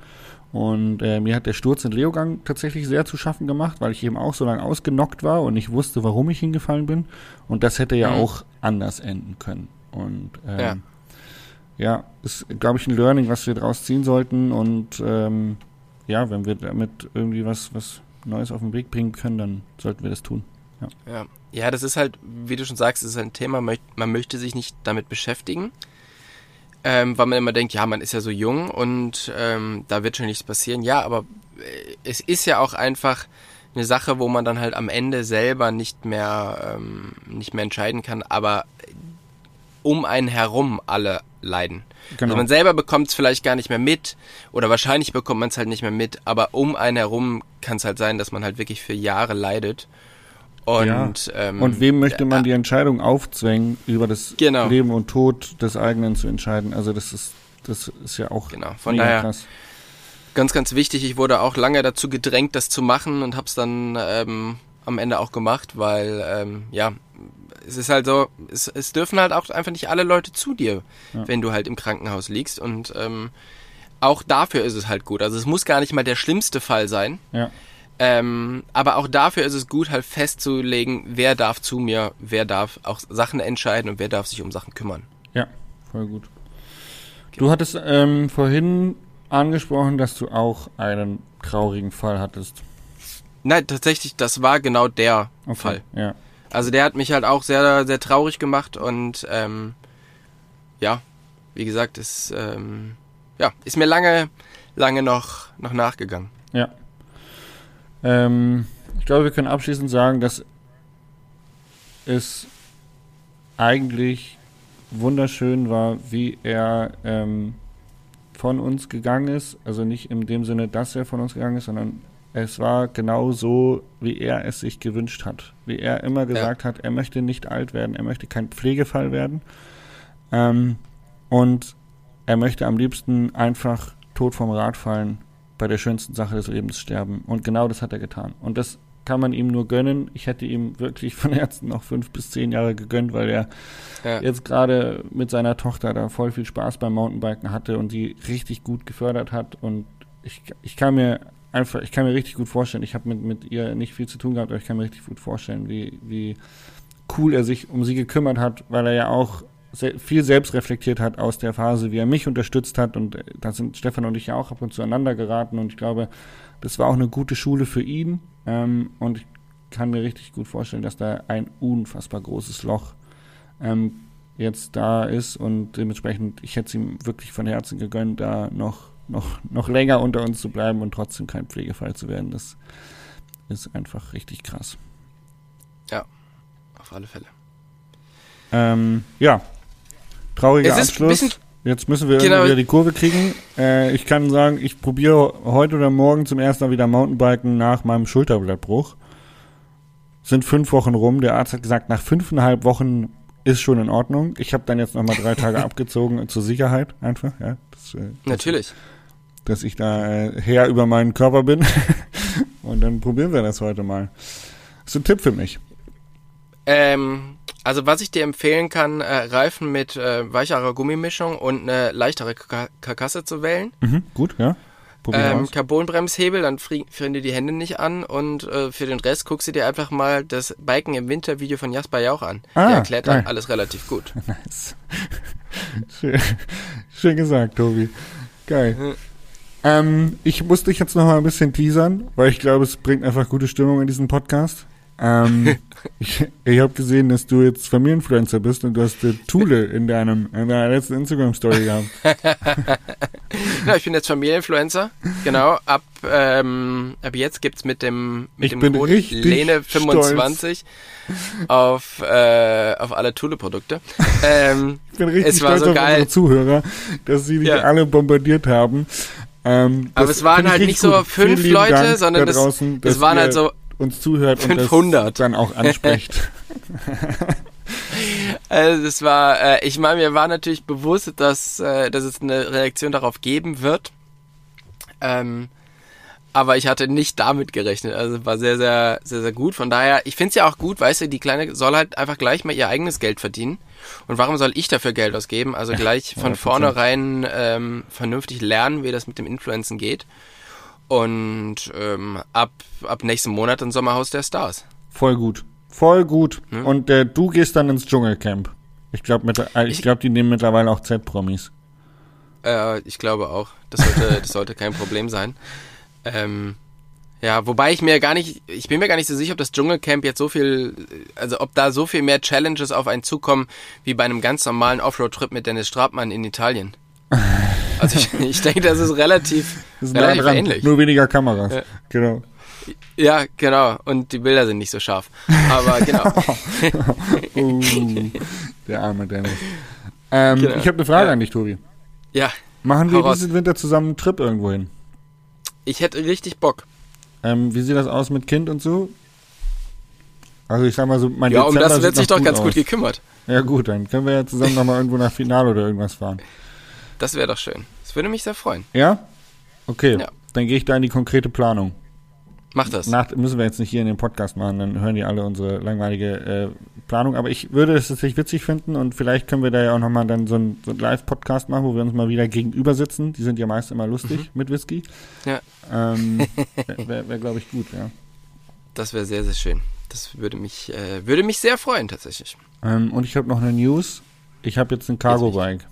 Und äh, mir hat der Sturz in Leogang tatsächlich sehr zu schaffen gemacht, weil ich eben auch so lange ausgenockt war und nicht wusste, warum ich hingefallen bin. Und das hätte ja Mhm. auch anders enden können. Und ähm, Ja. ja, ist, glaube ich, ein Learning, was wir daraus ziehen sollten. Und ähm, ja, wenn wir damit irgendwie was, was Neues auf den Weg bringen können, dann sollten wir das tun. Ja. ja, das ist halt, wie du schon sagst, ist ein Thema, man möchte sich nicht damit beschäftigen, ähm, weil man immer denkt, ja, man ist ja so jung und ähm, da wird schon nichts passieren. Ja, aber äh, es ist ja auch einfach eine Sache, wo man dann halt am Ende selber nicht mehr, ähm, nicht mehr entscheiden kann, aber um einen herum alle leiden. Genau. Also man selber bekommt es vielleicht gar nicht mehr mit oder wahrscheinlich bekommt man es halt nicht mehr mit, aber um einen herum kann es halt sein, dass man halt wirklich für Jahre leidet. Und, ähm, Und wem möchte man ja, die Entscheidung aufzwängen, über das Genau. Leben und Tod des eigenen zu entscheiden? Also das ist, das ist ja auch Genau, von daher krass. ganz, ganz wichtig. Ich wurde auch lange dazu gedrängt, das zu machen und habe es dann ähm, am Ende auch gemacht, weil ähm, ja, es ist halt so, es, es dürfen halt auch einfach nicht alle Leute zu dir, Ja. wenn du halt im Krankenhaus liegst und ähm, auch dafür ist es halt gut. Also es muss gar nicht mal der schlimmste Fall sein. Ja, Ähm, aber auch dafür ist es gut, halt festzulegen, wer darf zu mir, wer darf auch Sachen entscheiden und wer darf sich um Sachen kümmern. ja, voll gut. Du hattest ähm, vorhin angesprochen, dass du auch einen traurigen Fall hattest. Nein, tatsächlich, das war genau der Okay, Fall. Ja, Also der hat mich halt auch sehr, sehr traurig gemacht und ähm, ja, wie gesagt, ist, ähm, ja, ist mir lange, lange noch, noch nachgegangen. ja. Ähm, ich glaube, wir können abschließend sagen, dass es eigentlich wunderschön war, wie er ähm, von uns gegangen ist. Also nicht in dem Sinne, dass er von uns gegangen ist, sondern es war genau so, wie er es sich gewünscht hat. Wie er immer gesagt hat, er möchte nicht alt werden, er möchte kein Pflegefall werden. Ähm, und er möchte am liebsten einfach tot vom Rad fallen, bei der schönsten Sache des Lebens sterben. Und genau das hat er getan. Und das kann man ihm nur gönnen. Ich hätte ihm wirklich von Herzen noch fünf bis zehn Jahre gegönnt, weil er Ja, jetzt gerade mit seiner Tochter da voll viel Spaß beim Mountainbiken hatte und die richtig gut gefördert hat. Und ich, ich kann mir einfach, ich kann mir richtig gut vorstellen, ich habe mit, mit ihr nicht viel zu tun gehabt, aber ich kann mir richtig gut vorstellen, wie, wie cool er sich um sie gekümmert hat, weil er ja auch viel selbst reflektiert hat aus der Phase, wie er mich unterstützt hat. Und äh, da sind Stefan und ich ja auch ab und zu aneinander geraten. Und ich glaube, das war auch eine gute Schule für ihn. Ähm, und ich kann mir richtig gut vorstellen, dass da ein unfassbar großes Loch ähm, jetzt da ist. Und dementsprechend, ich hätte es ihm wirklich von Herzen gegönnt, da noch, noch, noch länger unter uns zu bleiben und trotzdem kein Pflegefall zu werden. Das ist einfach richtig krass. auf alle Fälle. Ähm, ja, trauriger Abschluss. Jetzt müssen wir Genau. irgendwie wieder die Kurve kriegen. Äh, ich kann sagen, ich probiere heute oder morgen zum ersten Mal wieder Mountainbiken nach meinem Schulterblattbruch. Sind fünf Wochen rum. Der Arzt hat gesagt, nach fünfeinhalb Wochen ist schon in Ordnung. Ich habe dann jetzt nochmal drei Tage abgezogen zur Sicherheit einfach. Ja, das, äh, Natürlich. Dass ich da äh, Herr über meinen Körper bin. Und dann probieren wir das heute mal. Das ist ein Tipp für mich. Ähm, also was ich dir empfehlen kann, äh, Reifen mit äh, weicherer Gummimischung und eine leichtere Ka Karkasse zu wählen. Mhm, gut, ja. Ähm. Carbonbremshebel, dann fri- frieren dir die Hände nicht an und äh, für den Rest guckst du dir einfach mal das Biken im Winter Video von Jasper Jauch an. Ah, Der erklärt dann alles relativ gut. Nice. schön, schön gesagt, Tobi. Geil. Ähm, ich muss dich jetzt noch mal ein bisschen teasern, weil ich glaube, es bringt einfach gute Stimmung in diesen Podcast. Ähm, ich ich habe gesehen, dass du jetzt Familienfluencer bist und du hast äh, Thule in deinem in deiner letzten Instagram-Story gehabt. Genau, ich bin jetzt Familienfluencer. Genau, ab, ähm, ab jetzt gibt's mit dem, mit Ich dem bin Code richtig Lene25 auf, äh, auf alle Thule-Produkte. Ähm, Ich bin richtig Es war stolz so auf geil. unsere Zuhörer, dass sie dich Ja. alle bombardiert haben. Ähm, Aber das es waren halt nicht so fünf Leute, Dank sondern da das- draußen, es dass waren halt so uns zuhört und 500. das dann auch anspricht. Also es war, äh, ich meine, mir war natürlich bewusst, dass, äh, dass es eine Reaktion darauf geben wird. Ähm, aber ich hatte nicht damit gerechnet. Also war sehr, sehr, sehr, sehr gut. Von daher, ich finde es ja auch gut, weißt du, die Kleine soll halt einfach gleich mal ihr eigenes Geld verdienen. Und warum soll ich dafür Geld ausgeben? Also gleich von 100%. vornherein ähm, vernünftig lernen, wie das mit dem Influencen geht. Und ähm, ab, ab nächsten Monat ein Sommerhaus der Stars. Voll gut. Voll gut. Hm? Und äh, du gehst dann ins Dschungelcamp. Ich glaube, äh, ich Ich- glaub, die nehmen mittlerweile auch Z-Promis. Äh, ich glaube auch. Das sollte, das sollte kein Problem sein. Ähm, ja, wobei ich mir gar nicht, ich bin mir gar nicht so sicher, ob das Dschungelcamp jetzt so viel, also ob da so viel mehr Challenges auf einen zukommen, wie bei einem ganz normalen Offroad-Trip mit Dennis Strabmann in Italien. Also ich, ich denke, das ist relativ, Das ist relativ dran, ähnlich. nur weniger Kameras. Ja. Genau. Ja, genau. Und die Bilder sind nicht so scharf. Aber genau. Uh, der arme Dennis. Ähm, Genau. Ich habe eine Frage Ja. an dich, Tobi. Ja, Machen wir diesen Winter zusammen einen Trip irgendwo hin? Ich hätte richtig Bock. Ähm, wie sieht das aus mit Kind und so? Also ich sag mal so, mein Ja, um Dezember das wird sich doch ganz aus. gut gekümmert. Ja gut, dann können wir ja zusammen nochmal irgendwo nach Finale oder irgendwas fahren. Das wäre doch schön. Das würde mich sehr freuen. Ja? Okay, Ja. dann gehe ich da in die konkrete Planung. Mach das. Nach, müssen wir jetzt nicht hier in den Podcast machen, dann hören die alle unsere langweilige äh, Planung. Aber ich würde es tatsächlich witzig finden und vielleicht können wir da ja auch nochmal dann so einen so Live-Podcast machen, wo wir uns mal wieder gegenüber sitzen. Die sind ja meist immer lustig mit Whisky. Ja. Ähm, Wäre, wär, wär, glaube ich, gut, ja. Das wäre sehr, sehr schön. Das würde mich, äh, würde mich sehr freuen, tatsächlich. Ähm, und ich habe noch eine News. Ich habe jetzt ein Cargo-Bike.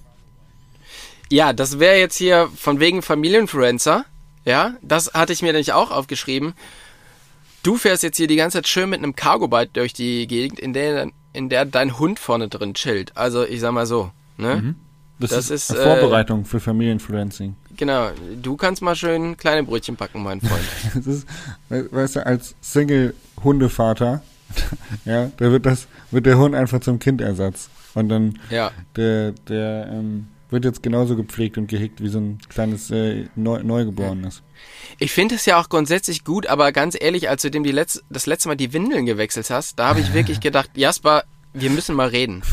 Ja, das wäre jetzt hier von wegen Familienfluencer. Ja, das hatte ich mir nämlich auch aufgeschrieben. Du fährst jetzt hier die ganze Zeit schön mit einem Cargo-Bike durch die Gegend, in der, in der dein Hund vorne drin chillt. Also, ich sag mal so, ne? Mhm. Das, Das ist, ist, eine äh, Vorbereitung für Familienfluencing. Genau. Du kannst mal schön kleine Brötchen backen, mein Freund. Das ist, we- weißt du, als Single-Hundevater, ja, da wird das, wird der Hund einfach zum Kindersatz. Und dann ja. der, der ähm, wird jetzt genauso gepflegt und gehegt wie so ein kleines äh, Neu Neugeborenes. Ich finde es ja auch grundsätzlich gut, aber ganz ehrlich, als du dem die letz das letzte Mal die Windeln gewechselt hast, da habe ich wirklich gedacht, Jasper, wir müssen mal reden.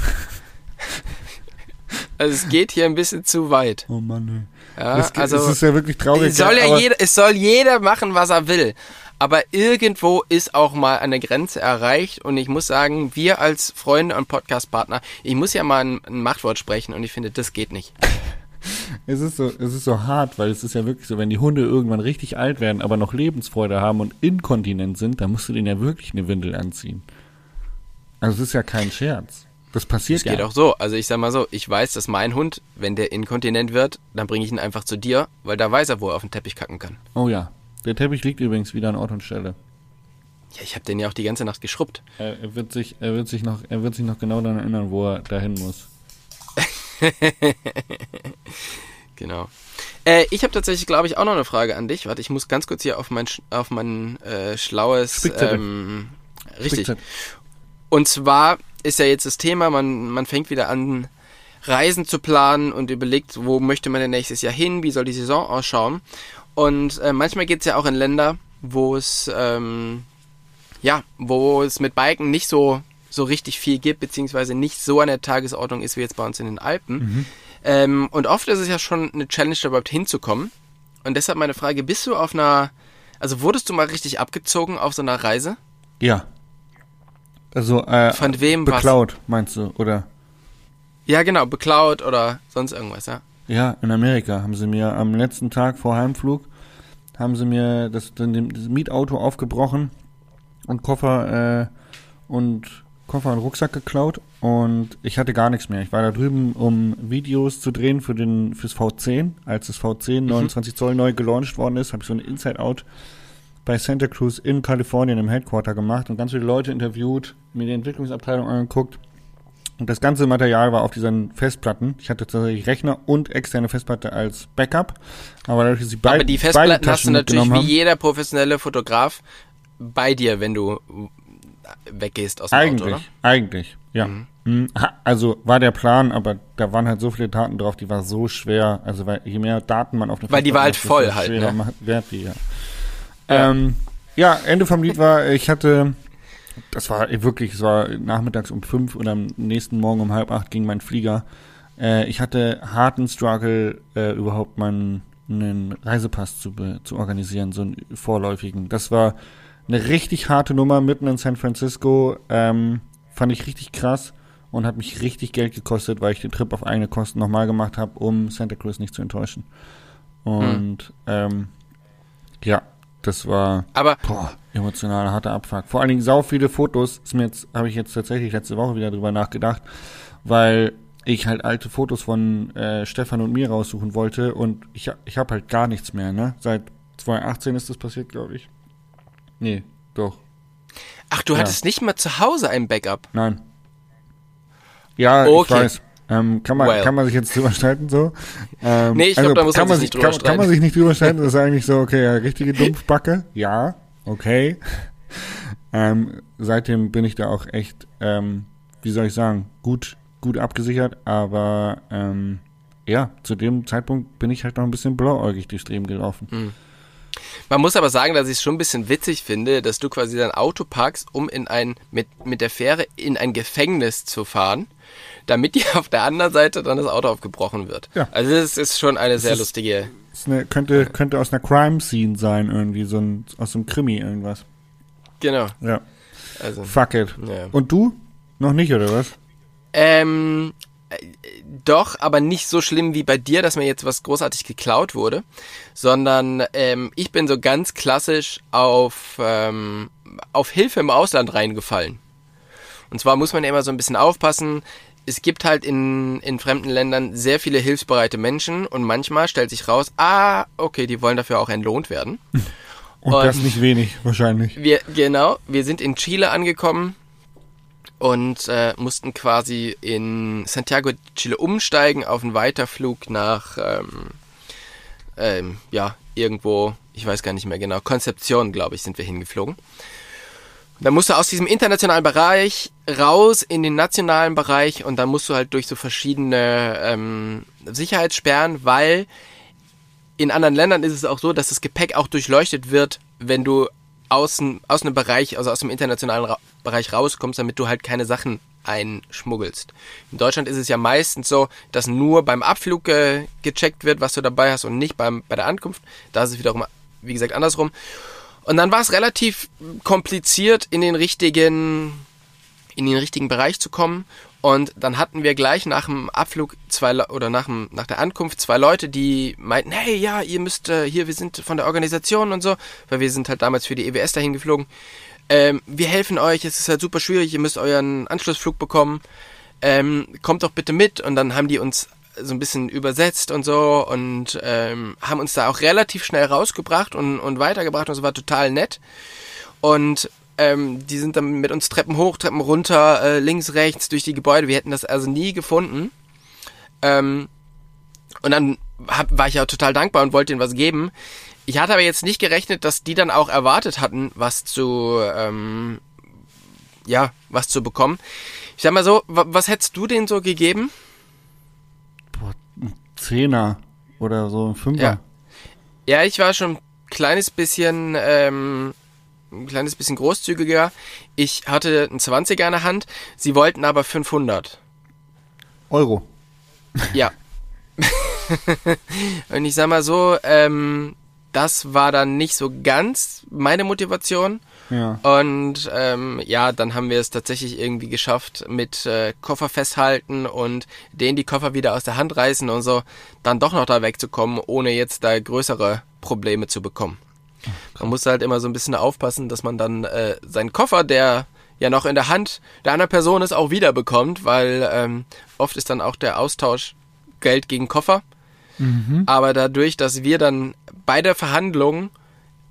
Also es geht hier ein bisschen zu weit. Oh Mann, ey. Ja, das, also es ist ja wirklich traurig. es soll ja jeder, es soll jeder machen, was er will. Aber irgendwo ist auch mal eine Grenze erreicht und ich muss sagen, wir als Freunde und Podcastpartner, ich muss ja mal ein, ein Machtwort sprechen und ich finde, das geht nicht. Es ist so, es ist so hart, weil es ist ja wirklich so, wenn die Hunde irgendwann richtig alt werden, aber noch Lebensfreude haben und inkontinent sind, dann musst du denen ja wirklich eine Windel anziehen. Also es ist ja kein Scherz. Das passiert Es ja. geht auch so. Also ich sag mal so, ich weiß, dass mein Hund, wenn der inkontinent wird, dann bringe ich ihn einfach zu dir, weil da weiß er, wo er auf den Teppich kacken kann. Oh ja. Der Teppich liegt übrigens wieder an Ort und Stelle. Ja, ich habe den ja auch die ganze Nacht geschrubbt. Er, er wird sich, er wird sich noch, er wird sich noch genau daran erinnern, wo er dahin muss. Genau. Äh, ich habe tatsächlich, glaube ich, auch noch eine Frage an dich. Warte, ich muss ganz kurz hier auf mein, auf mein äh, schlaues... Ähm, richtig. Spickzettel. Und zwar ist ja jetzt das Thema, man, man fängt wieder an, Reisen zu planen und überlegt, wo möchte man denn nächstes Jahr hin, wie soll die Saison ausschauen. Und äh, manchmal geht es ja auch in Länder, wo es, ähm, ja, wo es mit Biken nicht so, so richtig viel gibt, beziehungsweise nicht so an der Tagesordnung ist wie jetzt bei uns in den Alpen. Ähm, und oft ist es ja schon eine Challenge, da überhaupt hinzukommen. Und deshalb meine Frage, bist du auf einer, also wurdest du mal richtig abgezogen auf so einer Reise? Ja. Also, äh, Von wem was? beklaut, meinst du, oder? Ja, genau, beklaut oder sonst irgendwas, ja. Ja, in Amerika haben sie mir am letzten Tag vor Heimflug haben sie mir das, das Mietauto aufgebrochen und Koffer äh, und Koffer und Rucksack geklaut und ich hatte gar nichts mehr. Ich war da drüben, um Videos zu drehen für den fürs V10. Als das V10 29 Zoll neu gelauncht worden ist, habe ich so ein Inside Out bei Santa Cruz in Kalifornien im Headquarter gemacht und ganz viele Leute interviewt, mir die Entwicklungsabteilung angeguckt. Und das ganze Material war auf diesen Festplatten. Ich hatte tatsächlich Rechner und externe Festplatte als Backup. Aber dadurch, dass ich beid, Aber die beide Festplatten hast du natürlich wie jeder professionelle Fotograf bei dir, wenn du weggehst aus dem Eigentlich, Auto, oder? eigentlich, ja. Mhm. Ha- Also war der Plan, aber da waren halt so viele Daten drauf, die war so schwer. Also weil je mehr Daten man auf eine Weil die war halt voll halt, ne? wird die, ja. Ja. Ähm, ja, Ende vom Lied war, ich hatte, das war wirklich, es war nachmittags um fünf und am nächsten Morgen um halb acht ging mein Flieger. Äh, ich hatte harten Struggle, äh, überhaupt meinen einen Reisepass zu, zu organisieren, so einen vorläufigen. Das war eine richtig harte Nummer mitten in San Francisco. Ähm, fand ich richtig krass und hat mich richtig Geld gekostet, weil ich den Trip auf eigene Kosten nochmal gemacht habe, um Santa Cruz nicht zu enttäuschen. Und ähm, ja, das war Aber boah, emotional harter Abfuck. Vor allen Dingen sau viele Fotos. Ist mir jetzt habe ich jetzt tatsächlich letzte Woche wieder drüber nachgedacht, weil ich halt alte Fotos von äh, Stefan und mir raussuchen wollte und ich ich habe halt gar nichts mehr, ne? Seit 2018 ist das passiert, glaube ich. Nee, doch. ach, du Ja. hattest nicht mal zu Hause ein Backup. Nein. Ja, ich Okay. weiß. Ähm, kann man Well. kann man sich jetzt drüber streiten so? Ähm, Nee, ich glaub, da muss kann man sich nicht kann, drüber kann streiten. man sich nicht drüber streiten. Das ist eigentlich so, okay, ja, richtige Dumpfbacke. Ja, okay. Ähm, seitdem bin ich da auch echt, ähm, wie soll ich sagen, gut, gut abgesichert, aber ähm, ja, zu dem Zeitpunkt bin ich halt noch ein bisschen blauäugig durchs Leben gelaufen. Man muss aber sagen, dass ich es schon ein bisschen witzig finde, dass du quasi dein Auto parkst, um in ein, mit, mit der Fähre in ein Gefängnis zu fahren, damit dir auf der anderen Seite dann das Auto aufgebrochen wird. Ja. Also das ist schon eine sehr ist- lustige. Das ist eine, könnte, könnte aus einer Crime-Scene sein, irgendwie, so ein, aus einem Krimi irgendwas. Genau. Ja. Also. Fuck it. Ja. Und du? Noch nicht, oder was? Ähm, äh, doch, aber nicht so schlimm wie bei dir, dass mir jetzt was großartig geklaut wurde, sondern ähm, ich bin so ganz klassisch auf, ähm, auf Hilfe im Ausland reingefallen. Und zwar muss man ja immer so ein bisschen aufpassen. Es gibt halt in, in fremden Ländern sehr viele hilfsbereite Menschen und manchmal stellt sich raus, ah, okay, die wollen dafür auch entlohnt werden. Und, Und- das nicht wenig, wahrscheinlich. Wir, genau, wir sind in Chile angekommen und äh, mussten quasi in Santiago de Chile umsteigen auf einen Weiterflug nach, ähm, ähm, ja, irgendwo, ich weiß gar nicht mehr genau, Konzeption, glaube ich, sind wir hingeflogen. Dann musst du aus diesem internationalen Bereich raus in den nationalen Bereich und dann musst du halt durch so verschiedene ähm, Sicherheitssperren, weil in anderen Ländern ist es auch so, dass das Gepäck auch durchleuchtet wird, wenn du aus, aus einem Bereich, also aus dem internationalen Ra Bereich rauskommst, damit du halt keine Sachen einschmuggelst. In Deutschland ist es ja meistens so, dass nur beim Abflug ge gecheckt wird, was du dabei hast und nicht beim, bei der Ankunft. Da ist es wiederum, wie gesagt, andersrum. Und dann war es relativ kompliziert, in den richtigen, in den richtigen Bereich zu kommen. Und dann hatten wir gleich nach dem Abflug zwei Le oder nach, dem, nach der Ankunft zwei Leute, die meinten, hey, ja, ihr müsst äh, hier, wir sind von der Organisation und so, weil wir sind halt damals für die EWS dahin geflogen. Ähm, wir helfen euch, es ist halt super schwierig, ihr müsst euren Anschlussflug bekommen. Ähm, kommt doch bitte mit. Und dann haben die uns so ein bisschen übersetzt und so und ähm, haben uns da auch relativ schnell rausgebracht und, und weitergebracht und es war total nett. Und ähm, die sind dann mit uns Treppen hoch, Treppen runter, äh, links, rechts durch die Gebäude. Wir hätten das also nie gefunden. Ähm, und dann hab, war ich ja total dankbar und wollte ihnen was geben. Ich hatte aber jetzt nicht gerechnet, dass die dann auch erwartet hatten, was zu, ähm, ja, was zu bekommen. Ich sag mal so, wa was hättest du denen so gegeben? Boah, ein Zehner oder so ein Fünfer. Ja. Ja, ich war schon ein kleines bisschen, ähm, ein kleines bisschen großzügiger. Ich hatte einen 20er in der Hand. Sie wollten aber 500. Euro. Ja. Und ich sag mal so, ähm, das war dann nicht so ganz meine Motivation. Ja. Und ähm, ja, dann haben wir es tatsächlich irgendwie geschafft mit äh, Koffer festhalten und denen die Koffer wieder aus der Hand reißen und so, dann doch noch da wegzukommen, ohne jetzt da größere Probleme zu bekommen. Man muss halt immer so ein bisschen aufpassen, dass man dann äh, seinen Koffer, der ja noch in der Hand der anderen Person es auch wieder bekommt, weil ähm, oft ist dann auch der Austausch Geld gegen Koffer. Mhm. Aber dadurch, dass wir dann bei der Verhandlung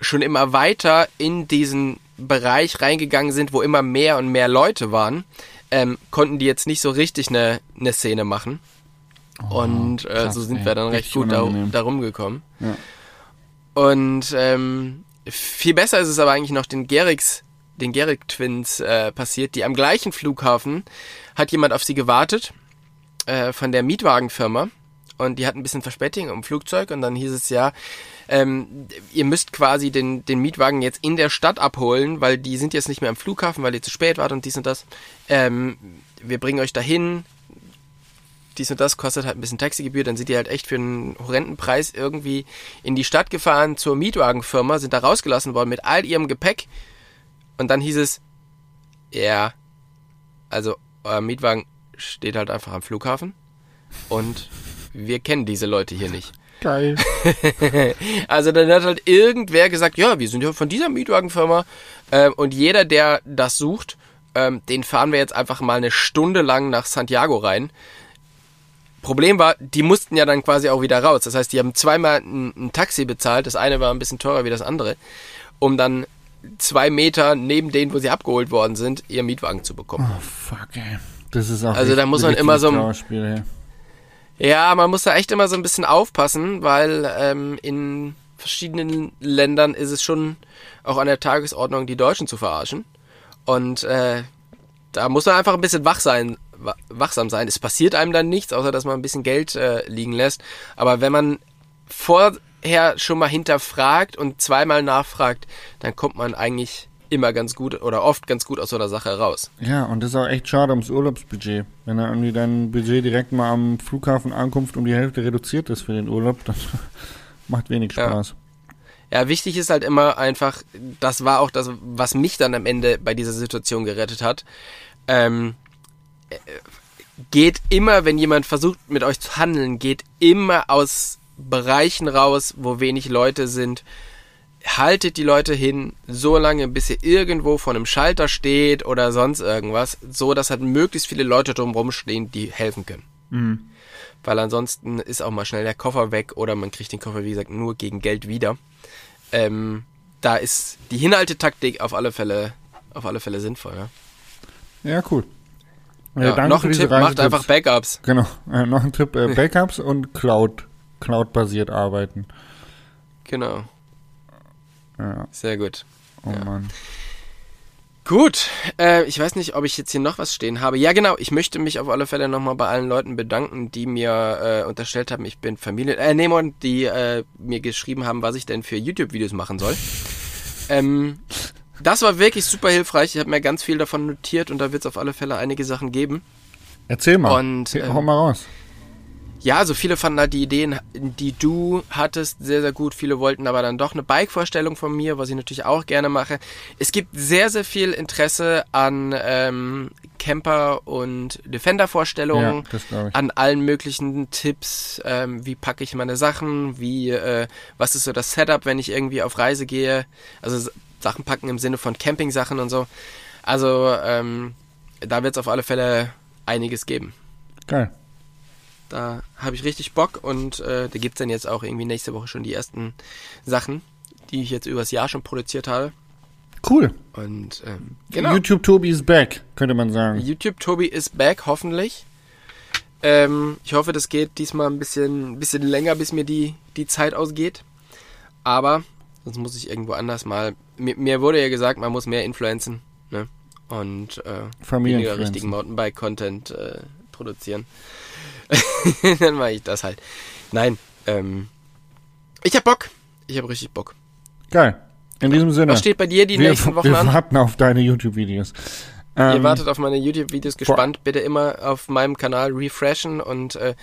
schon immer weiter in diesen Bereich reingegangen sind, wo immer mehr und mehr Leute waren, ähm, konnten die jetzt nicht so richtig eine, eine Szene machen. und äh, Oh, krass, so sind ey. wir dann recht Richtig gut da, da rumgekommen. Ja. Und ähm, viel besser ist es aber eigentlich noch den Gerix, den Gerig Twins äh, passiert, die am gleichen Flughafen hat jemand auf sie gewartet äh, von der Mietwagenfirma und die hat ein bisschen Verspätung im Flugzeug und dann hieß es ja, ähm, ihr müsst quasi den, den Mietwagen jetzt in der Stadt abholen, weil die sind jetzt nicht mehr am Flughafen, weil ihr zu spät wart und dies und das. Ähm, wir bringen euch dahin. Dies und das kostet halt ein bisschen Taxigebühr, dann sind die halt echt für einen horrenden Preis irgendwie in die Stadt gefahren zur Mietwagenfirma, sind da rausgelassen worden mit all ihrem Gepäck und dann hieß es, ja, also euer Mietwagen steht halt einfach am Flughafen und wir kennen diese Leute hier nicht. Geil. Also dann hat halt irgendwer gesagt, ja, wir sind ja von dieser Mietwagenfirma ähm, und jeder, der das sucht, ähm, den fahren wir jetzt einfach mal eine Stunde lang nach Santiago rein. Problem war, die mussten ja dann quasi auch wieder raus. Das heißt, die haben zweimal ein, ein Taxi bezahlt. Das eine war ein bisschen teurer wie das andere, um dann zwei Meter neben denen, wo sie abgeholt worden sind, ihr Mietwagen zu bekommen. Oh, fuck, ey. Das ist auch Also da muss man ein immer so- ey. Ja, man muss da echt immer so ein bisschen aufpassen, weil ähm, in verschiedenen Ländern ist es schon auch an der Tagesordnung, die Deutschen zu verarschen. Und äh, da muss man einfach ein bisschen wach sein, wachsam sein. Es passiert einem dann nichts, außer dass man ein bisschen Geld äh, liegen lässt. Aber wenn man vorher schon mal hinterfragt und zweimal nachfragt, dann kommt man eigentlich immer ganz gut oder oft ganz gut aus so einer Sache raus. Ja, und das ist auch echt schade ums Urlaubsbudget. Wenn da irgendwie dein Budget direkt mal am Flughafen Ankunft um die Hälfte reduziert ist für den Urlaub, dann macht wenig Ja. Spaß. Ja, wichtig ist halt immer einfach, das war auch das, was mich dann am Ende bei dieser Situation gerettet hat. Ähm, äh, geht immer, wenn jemand versucht mit euch zu handeln, geht immer aus Bereichen raus, wo wenig Leute sind. Haltet die Leute hin, so lange, bis ihr irgendwo vor einem Schalter steht oder sonst irgendwas, so dass halt möglichst viele Leute drumherum stehen, die helfen können. Mhm. Weil ansonsten ist auch mal schnell der Koffer weg oder man kriegt den Koffer, wie gesagt, nur gegen Geld wieder. Ähm, da ist die Hinhaltetaktik auf alle Fälle, auf alle Fälle sinnvoll. Ja? Ja, cool. Ja, danke noch ein Tipp, macht einfach Backups. Genau, äh, noch ein Tipp, äh, Backups und Cloud, Cloud-basiert arbeiten. Genau, Ja, sehr gut. oh Ja. Mann. Gut, äh, ich weiß nicht, ob ich jetzt hier noch was stehen habe. Ja, genau, ich möchte mich auf alle Fälle nochmal bei allen Leuten bedanken, die mir äh, unterstellt haben, ich bin Familie, äh, nee, Mann, die äh, mir geschrieben haben, was ich denn für YouTube-Videos machen soll. ähm, das war wirklich super hilfreich. Ich habe mir ganz viel davon notiert und da wird es auf alle Fälle einige Sachen geben. Erzähl mal. Und, ähm, Hau mal raus. Ja, also viele fanden halt die Ideen, die du hattest, sehr, sehr gut. Viele wollten aber dann doch eine Bike-Vorstellung von mir, was ich natürlich auch gerne mache. Es gibt sehr, sehr viel Interesse an ähm, Camper- und Defender-Vorstellungen, Ja, das glaube ich. an allen möglichen Tipps, ähm, wie packe ich meine Sachen, wie, äh, was ist so das Setup, wenn ich irgendwie auf Reise gehe. Also Sachen packen im Sinne von Camping-Sachen und so. Also ähm, da wird es auf alle Fälle einiges geben. Geil. Da habe ich richtig Bock und äh, da gibt's dann jetzt auch irgendwie nächste Woche schon die ersten Sachen, die ich jetzt übers Jahr schon produziert habe. Cool. Und ähm, genau. YouTube Tobi is back, könnte man sagen. YouTube Tobi ist back, hoffentlich. Ähm, ich hoffe, das geht diesmal ein bisschen, bisschen länger, bis mir die, die Zeit ausgeht. Aber sonst muss ich irgendwo anders mal. Mir, mir wurde ja gesagt, man muss mehr influenzen. Ne? Und äh, weniger richtigen Mountainbike-Content äh, produzieren. Dann mache ich das halt. Nein, ähm, ich hab Bock. Ich hab richtig Bock. Geil. In diesem Sinne. Was steht bei dir die wir, nächsten Wochen wir an? warten auf deine YouTube-Videos. Ihr Ähm, wartet auf meine YouTube-Videos gespannt. Bitte immer auf meinem Kanal refreshen. Und äh,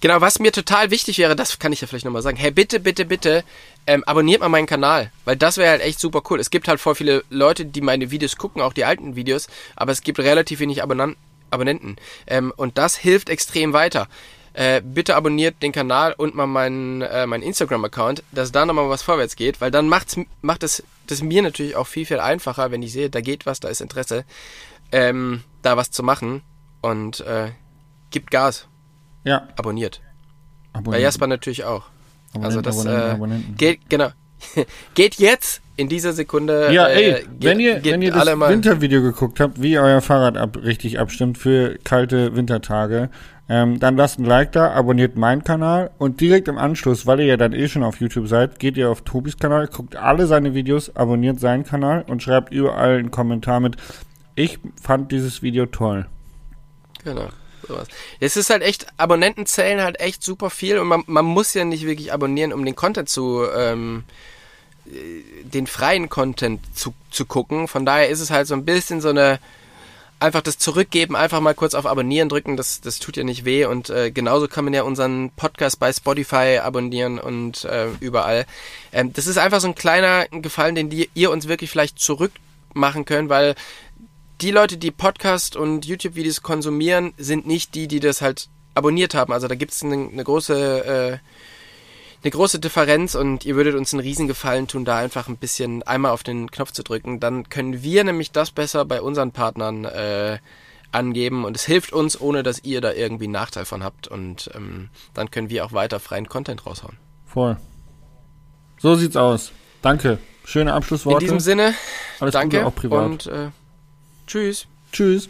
genau, was mir total wichtig wäre, das kann ich ja vielleicht nochmal sagen. Hey, bitte, bitte, bitte, ähm, abonniert mal meinen Kanal. Weil das wäre halt echt super cool. Es gibt halt voll viele Leute, die meine Videos gucken, auch die alten Videos. Aber es gibt relativ wenig Abonnan Abonnenten. Ähm, und das hilft extrem weiter. Äh, bitte abonniert den Kanal und mal meinen äh, meinen Instagram-Account, dass da nochmal was vorwärts geht, weil dann macht's, macht es das mir natürlich auch viel, viel einfacher, wenn ich sehe, da geht was, da ist Interesse, ähm, da was zu machen und äh, gibt Gas. Ja. Abonniert. Bei Abonnieren. Jasper natürlich auch. also Abonnenten, das Abonnenten, äh, Abonnenten. geht, genau. geht jetzt in dieser Sekunde. Ja, äh, ey, geht, wenn ihr, wenn ihr alle das. Wintervideo geguckt habt, wie euer Fahrrad ab, richtig abstimmt für kalte Wintertage, ähm, dann lasst ein Like da, abonniert meinen Kanal und direkt im Anschluss, weil ihr ja dann eh schon auf YouTube seid, geht ihr auf Tobis Kanal, guckt alle seine Videos, abonniert seinen Kanal und schreibt überall einen Kommentar mit, ich fand dieses Video toll. Genau. Sowas. Es ist halt echt, Abonnenten zählen halt echt super viel und man, man muss ja nicht wirklich abonnieren, um den Content zu, ähm, äh, den freien Content zu, zu gucken. Von daher ist es halt so ein bisschen so eine, einfach das Zurückgeben, einfach mal kurz auf Abonnieren drücken, das, das tut ja nicht weh und äh, genauso kann man ja unseren Podcast bei Spotify abonnieren und äh, überall. Ähm, das ist einfach so ein kleiner Gefallen, den die, ihr uns wirklich vielleicht zurückmachen könnt, weil die Leute, die Podcast und YouTube-Videos konsumieren, sind nicht die, die das halt abonniert haben. Also da gibt es eine, eine große äh, eine große Differenz und ihr würdet uns einen riesen Gefallen tun, da einfach ein bisschen einmal auf den Knopf zu drücken. Dann können wir nämlich das besser bei unseren Partnern äh, angeben und es hilft uns, ohne dass ihr da irgendwie einen Nachteil von habt und ähm, dann können wir auch weiter freien Content raushauen. Voll. So sieht's aus. Danke. Schöne Abschlussworte. In diesem Sinne, Alles danke Gute auch privat. und äh, tschüss. Tschüss.